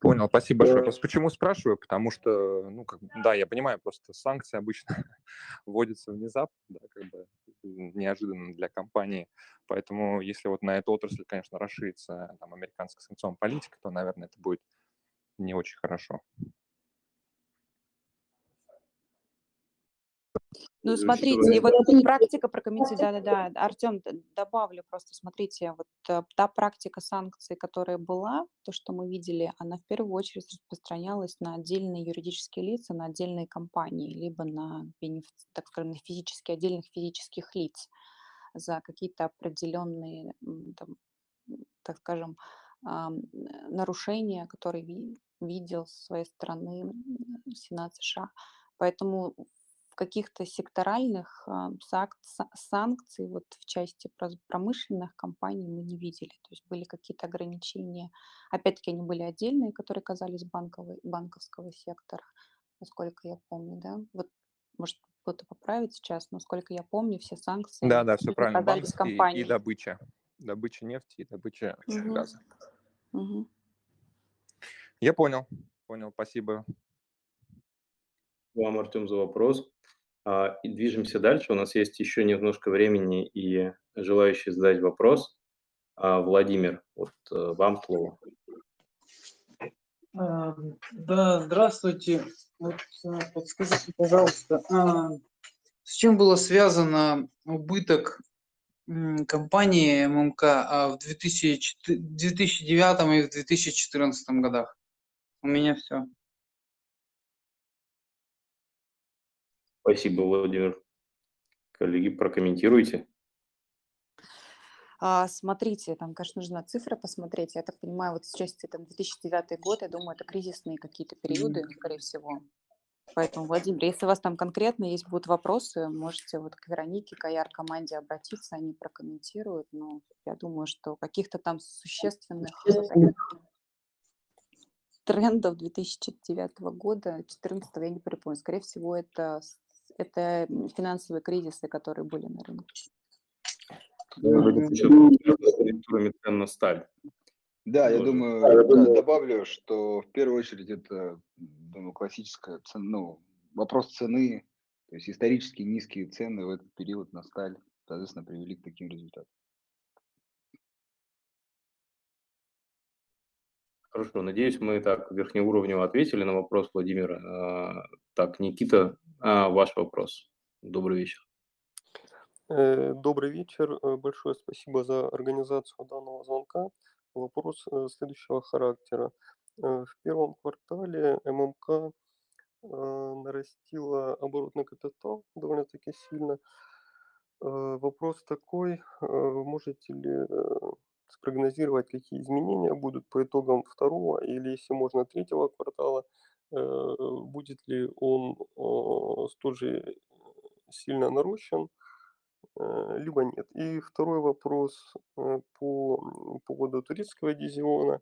Speaker 6: Понял, спасибо большое. Просто почему спрашиваю? Потому что, ну, как, да, я понимаю, просто санкции обычно вводятся внезапно, да, как бы неожиданно для компании. Поэтому если вот на эту отрасль, конечно, расширится там американская санкционная политика, то, наверное, это будет не очень хорошо.
Speaker 3: Ну, смотрите, вот практика прокомментирует, да-да-да, Артем, добавлю просто, смотрите, вот э, та практика санкций, которая была, то, что мы видели, она в первую очередь распространялась на отдельные юридические лица, на отдельные компании, либо на, так скажем, на физические, отдельных физических лиц за какие-то определенные, там, так скажем, нарушения, которые видел с своей стороны Сенат США. Поэтому каких-то секторальных а, санкций вот в части промышленных компаний мы не видели. То есть были какие-то ограничения. Опять-таки они были отдельные, которые казались банковой, банковского сектора, насколько я помню. Да? Вот, может, кто-то поправит сейчас, но сколько я помню, все санкции
Speaker 6: Да, да, все правильно. Банковские и добыча. Добыча нефти и добыча угу. газа. Угу. Я понял, понял, спасибо.
Speaker 1: Вам, Артем, за вопрос. А, и движемся дальше. У нас есть еще немножко времени и желающие задать вопрос. А, Владимир, вот э, вам слово.
Speaker 7: А, да, здравствуйте. Вот, подскажите, пожалуйста, с чем было связано убыток компании ММК в 2009 и в 2014 годах? У меня все.
Speaker 1: Спасибо, Владимир. Коллеги, прокомментируйте.
Speaker 3: А, смотрите, там, конечно, нужно цифры посмотреть. Я так понимаю, вот сейчас это 2009 год, я думаю, это кризисные какие-то периоды, скорее всего. Поэтому, Владимир, если у вас там конкретно есть будут вопросы, можете вот к Веронике, к АЯР команде обратиться, они прокомментируют. Но я думаю, что каких-то там существенных трендов 2009 года, 2014 я не припомню. Скорее всего, это это финансовые кризисы, которые были на рынке.
Speaker 1: Корректурами цен на сталь.
Speaker 2: Да, я думаю, да, добавлю, что в первую очередь это думаю, классическая цена, ну, вопрос цены, то есть исторически низкие цены в этот период на сталь, соответственно, привели к таким результатам.
Speaker 1: Хорошо, надеюсь, мы так верхнеуровнево ответили на вопрос Владимира. А, так, Никита, а, ваш вопрос. Добрый вечер.
Speaker 8: Э, добрый вечер. Э, большое спасибо за организацию данного звонка. Вопрос э, следующего характера. В первом квартале ММК нарастила оборотный капитал довольно-таки сильно. Вопрос такой, можете ли спрогнозировать, какие изменения будут по итогам второго или, если можно, третьего квартала, будет ли он столь же сильно нарощен, э, либо нет. И второй вопрос э, по поводу турецкого дивизиона.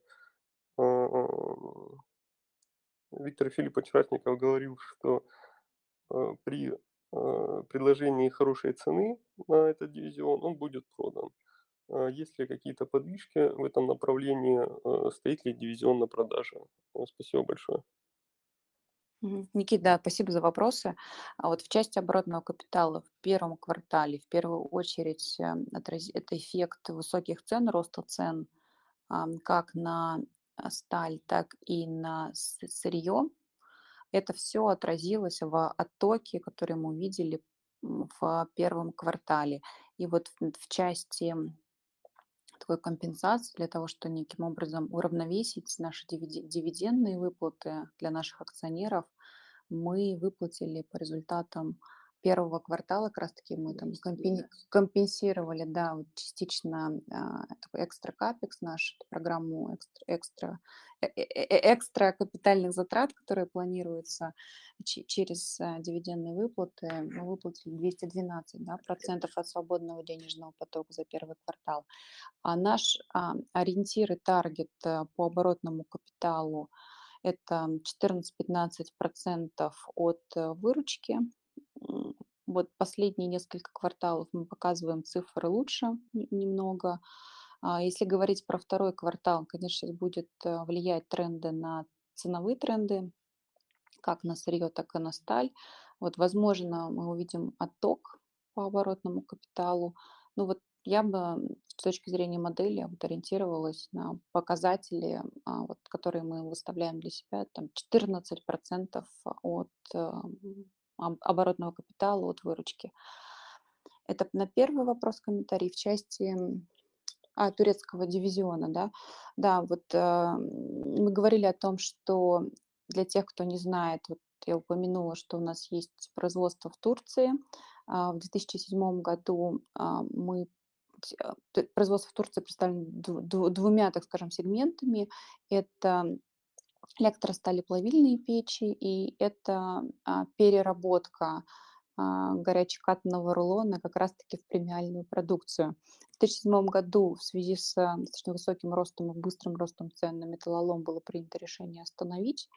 Speaker 8: Виктор Филиппович Ратников говорил, что при предложении хорошей цены на этот дивизион он будет продан. Есть ли какие-то подвижки в этом направлении? Стоит ли дивизион на продаже? Спасибо большое.
Speaker 3: Никита, спасибо за вопросы. А вот в части оборотного капитала в первом квартале, в первую очередь, э, это эффект высоких цен, роста цен как на сталь, так и на сырье. Это все отразилось в оттоке, который мы увидели в первом квартале. И вот в части такой компенсации для того, чтобы неким образом уравновесить наши дивидендные выплаты для наших акционеров, мы выплатили по результатам первого квартала как раз-таки мы там компенсировали, да, вот частично а, такой экстра капекс наш, программу экстра, экстра, э, э, э, экстра капитальных затрат, которые планируются через дивидендные выплаты. Мы выплатили 212 да, процентов от свободного денежного потока за первый квартал. А наш а, ориентир и таргет по оборотному капиталу это 14-15% от выручки вот последние несколько кварталов мы показываем цифры лучше немного. А если говорить про второй квартал, конечно, будет э, влиять тренды на ценовые тренды, как на сырье, так и на сталь. Вот, возможно, мы увидим отток по оборотному капиталу. Ну вот я бы с точки зрения модели вот ориентировалась на показатели, а, вот, которые мы выставляем для себя, там 14% от э, оборотного капитала от выручки. Это на первый вопрос комментарий в части а, турецкого дивизиона, да. Да, вот э, мы говорили о том, что для тех, кто не знает, вот я упомянула, что у нас есть производство в Турции. А, в 2007 году а, мы производство в Турции представлено двумя, так скажем, сегментами. Это электросталеплавильные печи, и это а, переработка а, горячекатанного рулона как раз-таки в премиальную продукцию. В 2007 году в связи с а, достаточно высоким ростом и быстрым ростом цен на металлолом было принято решение остановить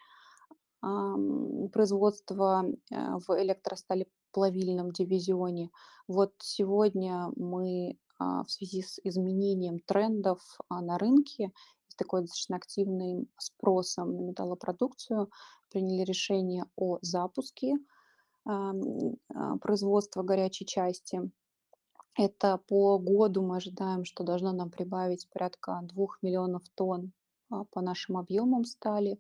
Speaker 3: производство в электросталеплавильном дивизионе. Вот сегодня мы в связи с изменением трендов на рынке такой достаточно активным спросом на металлопродукцию, приняли решение о запуске производства горячей части. Это по году мы ожидаем, что должно нам прибавить порядка 2 миллионов тонн по нашим объемам стали,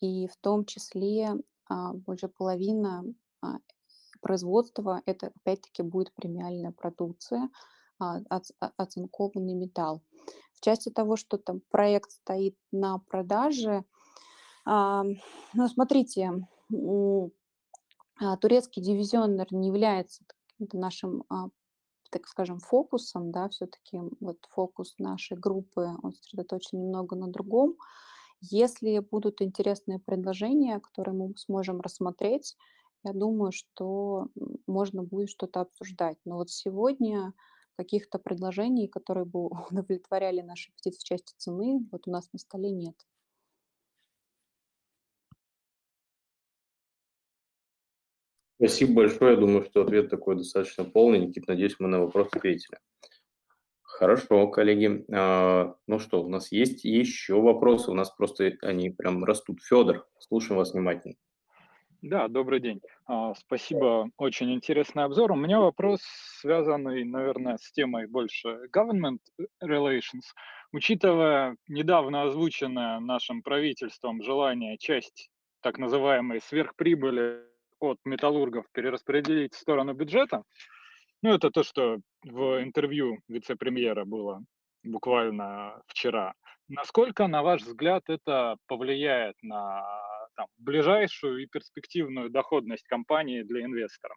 Speaker 3: и в том числе больше половина производства это опять-таки будет премиальная продукция, оцинкованный металл. В части того, что там проект стоит на продаже, ну, смотрите, а, турецкий дивизион, наверное, не является нашим, а, так скажем, фокусом, да, все-таки вот фокус нашей группы, он сосредоточен немного на другом. Если будут интересные предложения, которые мы сможем рассмотреть, я думаю, что можно будет что-то обсуждать. Но вот сегодня каких-то предложений, которые бы удовлетворяли наши аппетит в части цены, вот у нас на столе нет.
Speaker 1: Спасибо большое. Я думаю, что ответ такой достаточно полный. Никит, надеюсь, мы на вопрос ответили. Хорошо, коллеги. А, ну что, у нас есть еще вопросы. У нас просто они прям растут. Федор, слушаем вас внимательно.
Speaker 9: Да, добрый день. А, спасибо, очень интересный обзор. У меня вопрос, связанный, наверное, с темой больше government relations. Учитывая недавно озвученное нашим правительством желание часть так называемой сверхприбыли от металлургов перераспределить в сторону бюджета. Ну, это то, что в интервью вице-премьера было буквально вчера. Насколько, на ваш взгляд, это повлияет на там, ближайшую и перспективную доходность компании для инвестора?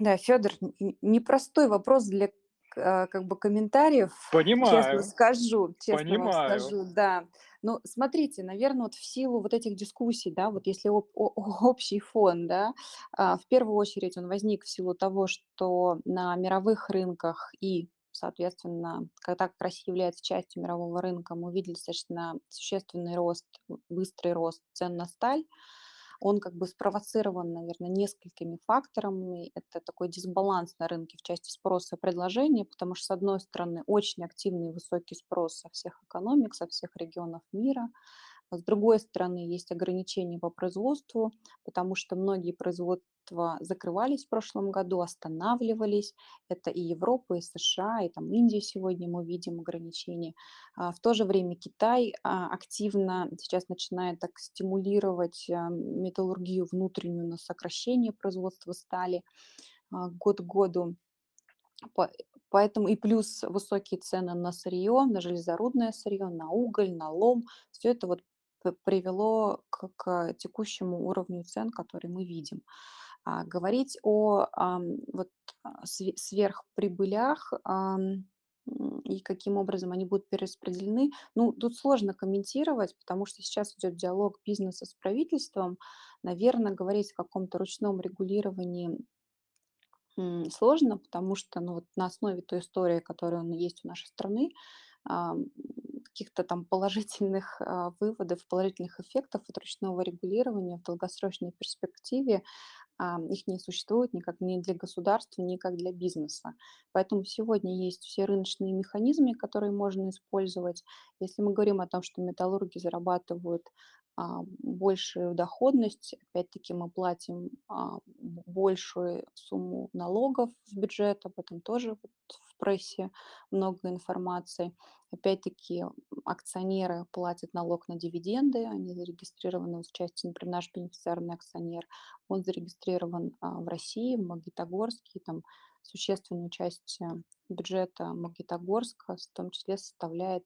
Speaker 3: Да, Федор, непростой вопрос для а, как бы комментариев.
Speaker 9: Понимаю.
Speaker 3: Честно скажу, честно
Speaker 9: Понимаю.
Speaker 3: скажу, да. Ну, смотрите, наверное, вот в силу вот этих дискуссий, да, вот если об, о, общий фон, да, а, в первую очередь он возник в силу того, что на мировых рынках и соответственно, когда как Россия является частью мирового рынка, мы увидели достаточно существенный рост, быстрый рост цен на сталь он как бы спровоцирован, наверное, несколькими факторами. Это такой дисбаланс на рынке в части спроса и предложения, потому что, с одной стороны, очень активный высокий спрос со всех экономик, со всех регионов мира, с другой стороны, есть ограничения по производству, потому что многие производства закрывались в прошлом году, останавливались. Это и Европа, и США, и там Индия сегодня мы видим ограничения. А в то же время Китай а, активно сейчас начинает так стимулировать а, металлургию внутреннюю на сокращение производства стали год к году. Поэтому и плюс высокие цены на сырье, на железорудное сырье, на уголь, на лом. Все это вот привело к, к текущему уровню цен, который мы видим. А, говорить о а, вот, сверхприбылях а, и каким образом они будут перераспределены, ну, тут сложно комментировать, потому что сейчас идет диалог бизнеса с правительством. Наверное, говорить о каком-то ручном регулировании сложно, потому что ну, вот на основе той истории, которая есть у нашей страны, каких-то там положительных а, выводов, положительных эффектов от ручного регулирования в долгосрочной перспективе а, их не существует никак ни для государства, ни как для бизнеса. Поэтому сегодня есть все рыночные механизмы, которые можно использовать. Если мы говорим о том, что металлурги зарабатывают большую доходность, опять-таки мы платим большую сумму налогов в бюджет, об этом тоже в прессе много информации. Опять-таки акционеры платят налог на дивиденды, они зарегистрированы в части, например, наш бенефициарный акционер, он зарегистрирован а, в России, в Магнитогорске, там существенную часть бюджета Магнитогорска в том числе составляет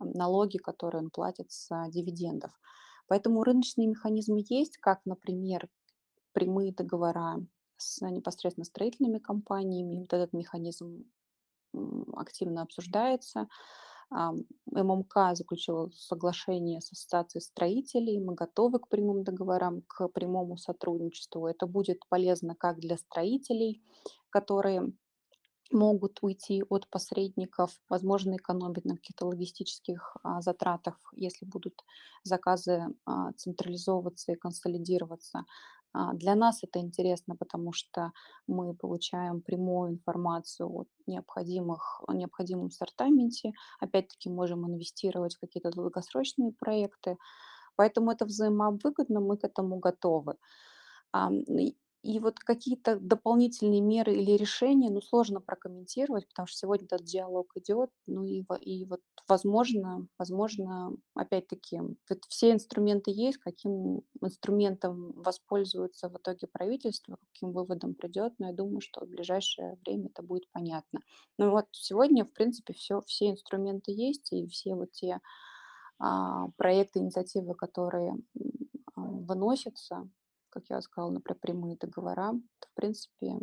Speaker 3: налоги, которые он платит с дивидендов. Поэтому рыночные механизмы есть, как, например, прямые договора с непосредственно строительными компаниями. Вот этот механизм активно обсуждается. ММК заключила соглашение с Ассоциацией строителей. Мы готовы к прямым договорам, к прямому сотрудничеству. Это будет полезно как для строителей, которые могут уйти от посредников, возможно, экономить на каких-то логистических а, затратах, если будут заказы а, централизовываться и консолидироваться. А, для нас это интересно, потому что мы получаем прямую информацию о, необходимых, о необходимом сортаменте. Опять-таки можем инвестировать в какие-то долгосрочные проекты. Поэтому это взаимовыгодно, мы к этому готовы. И вот какие-то дополнительные меры или решения, ну, сложно прокомментировать, потому что сегодня этот диалог идет, ну и, и вот возможно, возможно, опять-таки, вот все инструменты есть, каким инструментом воспользуется в итоге правительство, каким выводом придет, но я думаю, что в ближайшее время это будет понятно. Ну вот сегодня, в принципе, все, все инструменты есть, и все вот те а, проекты, инициативы, которые а, выносятся, как я сказала, например, прямые договора, то, в принципе,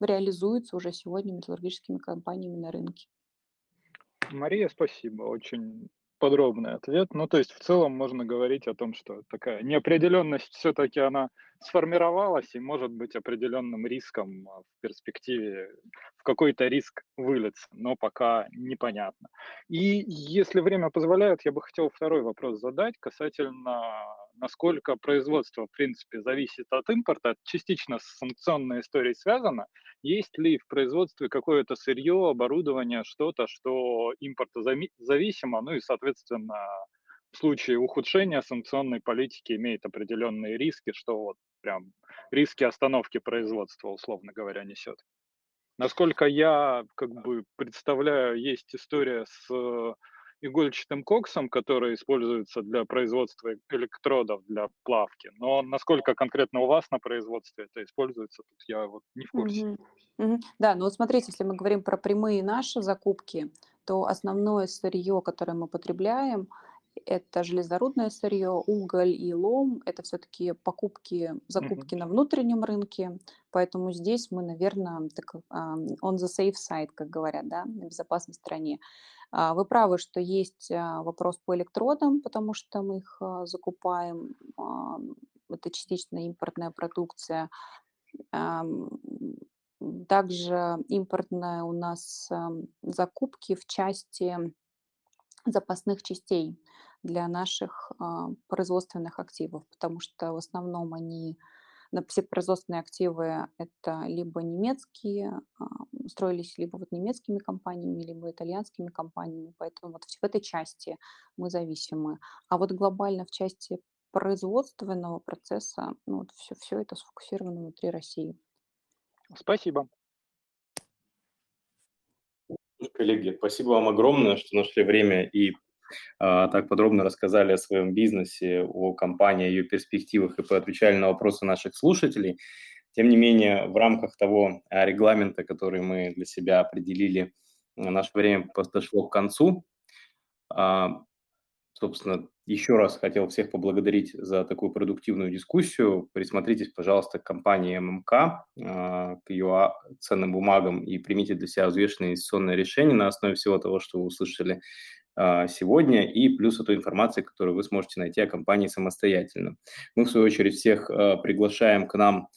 Speaker 3: реализуются уже сегодня металлургическими компаниями на рынке.
Speaker 9: Мария, спасибо. Очень подробный ответ. Ну, то есть в целом можно говорить о том, что такая неопределенность все-таки она сформировалась и может быть определенным риском а, в перспективе, в какой-то риск вылиться, но пока непонятно. И если время позволяет, я бы хотел второй вопрос задать касательно, насколько производство, в принципе, зависит от импорта, частично с санкционной историей связано. Есть ли в производстве какое-то сырье, оборудование, что-то, что импортозависимо, ну и, соответственно, в случае ухудшения санкционной политики имеет определенные риски, что вот прям риски остановки производства, условно говоря, несет. Насколько я как бы представляю, есть история с игольчатым коксом, который используется для производства электродов для плавки. Но насколько конкретно у вас на производстве это используется, тут я вот не в курсе.
Speaker 3: Угу. Угу. Да, ну вот смотрите, если мы говорим про прямые наши закупки, то основное сырье, которое мы потребляем, это железорудное сырье, уголь и лом. Это все-таки покупки, закупки mm-hmm. на внутреннем рынке. Поэтому здесь мы, наверное, так, on the safe side, как говорят, да, на безопасной стороне. А, вы правы, что есть а, вопрос по электродам, потому что мы их а, закупаем. Это частично импортная продукция. Также импортная у нас закупки в части запасных частей для наших производственных активов, потому что в основном они на все производственные активы это либо немецкие, а, строились либо вот немецкими компаниями, либо итальянскими компаниями, поэтому вот в этой части мы зависимы. А вот глобально в части производственного процесса, ну, вот все, все это сфокусировано внутри России.
Speaker 9: Спасибо.
Speaker 1: Коллеги, спасибо вам огромное, что нашли время и так подробно рассказали о своем бизнесе, о компании, о ее перспективах и поотвечали на вопросы наших слушателей. Тем не менее, в рамках того а, регламента, который мы для себя определили, наше время подошло к концу. А, собственно, еще раз хотел всех поблагодарить за такую продуктивную дискуссию. Присмотритесь, пожалуйста, к компании ММК, а, к ее ценным бумагам и примите для себя взвешенное инвестиционное решение на основе всего того, что вы услышали а, сегодня, и плюс эту информацию, которую вы сможете найти о компании самостоятельно. Мы, в свою очередь, всех а, приглашаем к нам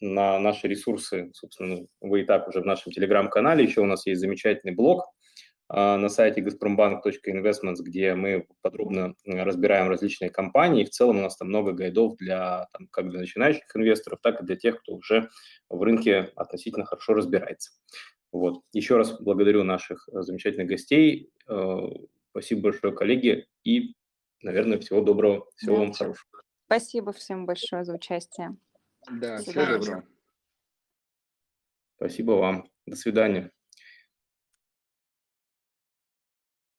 Speaker 1: на наши ресурсы, собственно, вы и так уже в нашем телеграм-канале, еще у нас есть замечательный блог – а, на сайте gazprombank.investments, где мы подробно разбираем различные компании. В целом у нас там много гайдов для, там, как для начинающих инвесторов, так и для тех, кто уже в рынке относительно хорошо разбирается. Вот. Еще раз благодарю наших э, замечательных гостей. Э, спасибо большое, коллеги, и, наверное, всего доброго, всего да, вам хорошего.
Speaker 3: Спасибо всем большое за участие.
Speaker 2: Да, всего доброго.
Speaker 1: Спасибо вам. До свидания.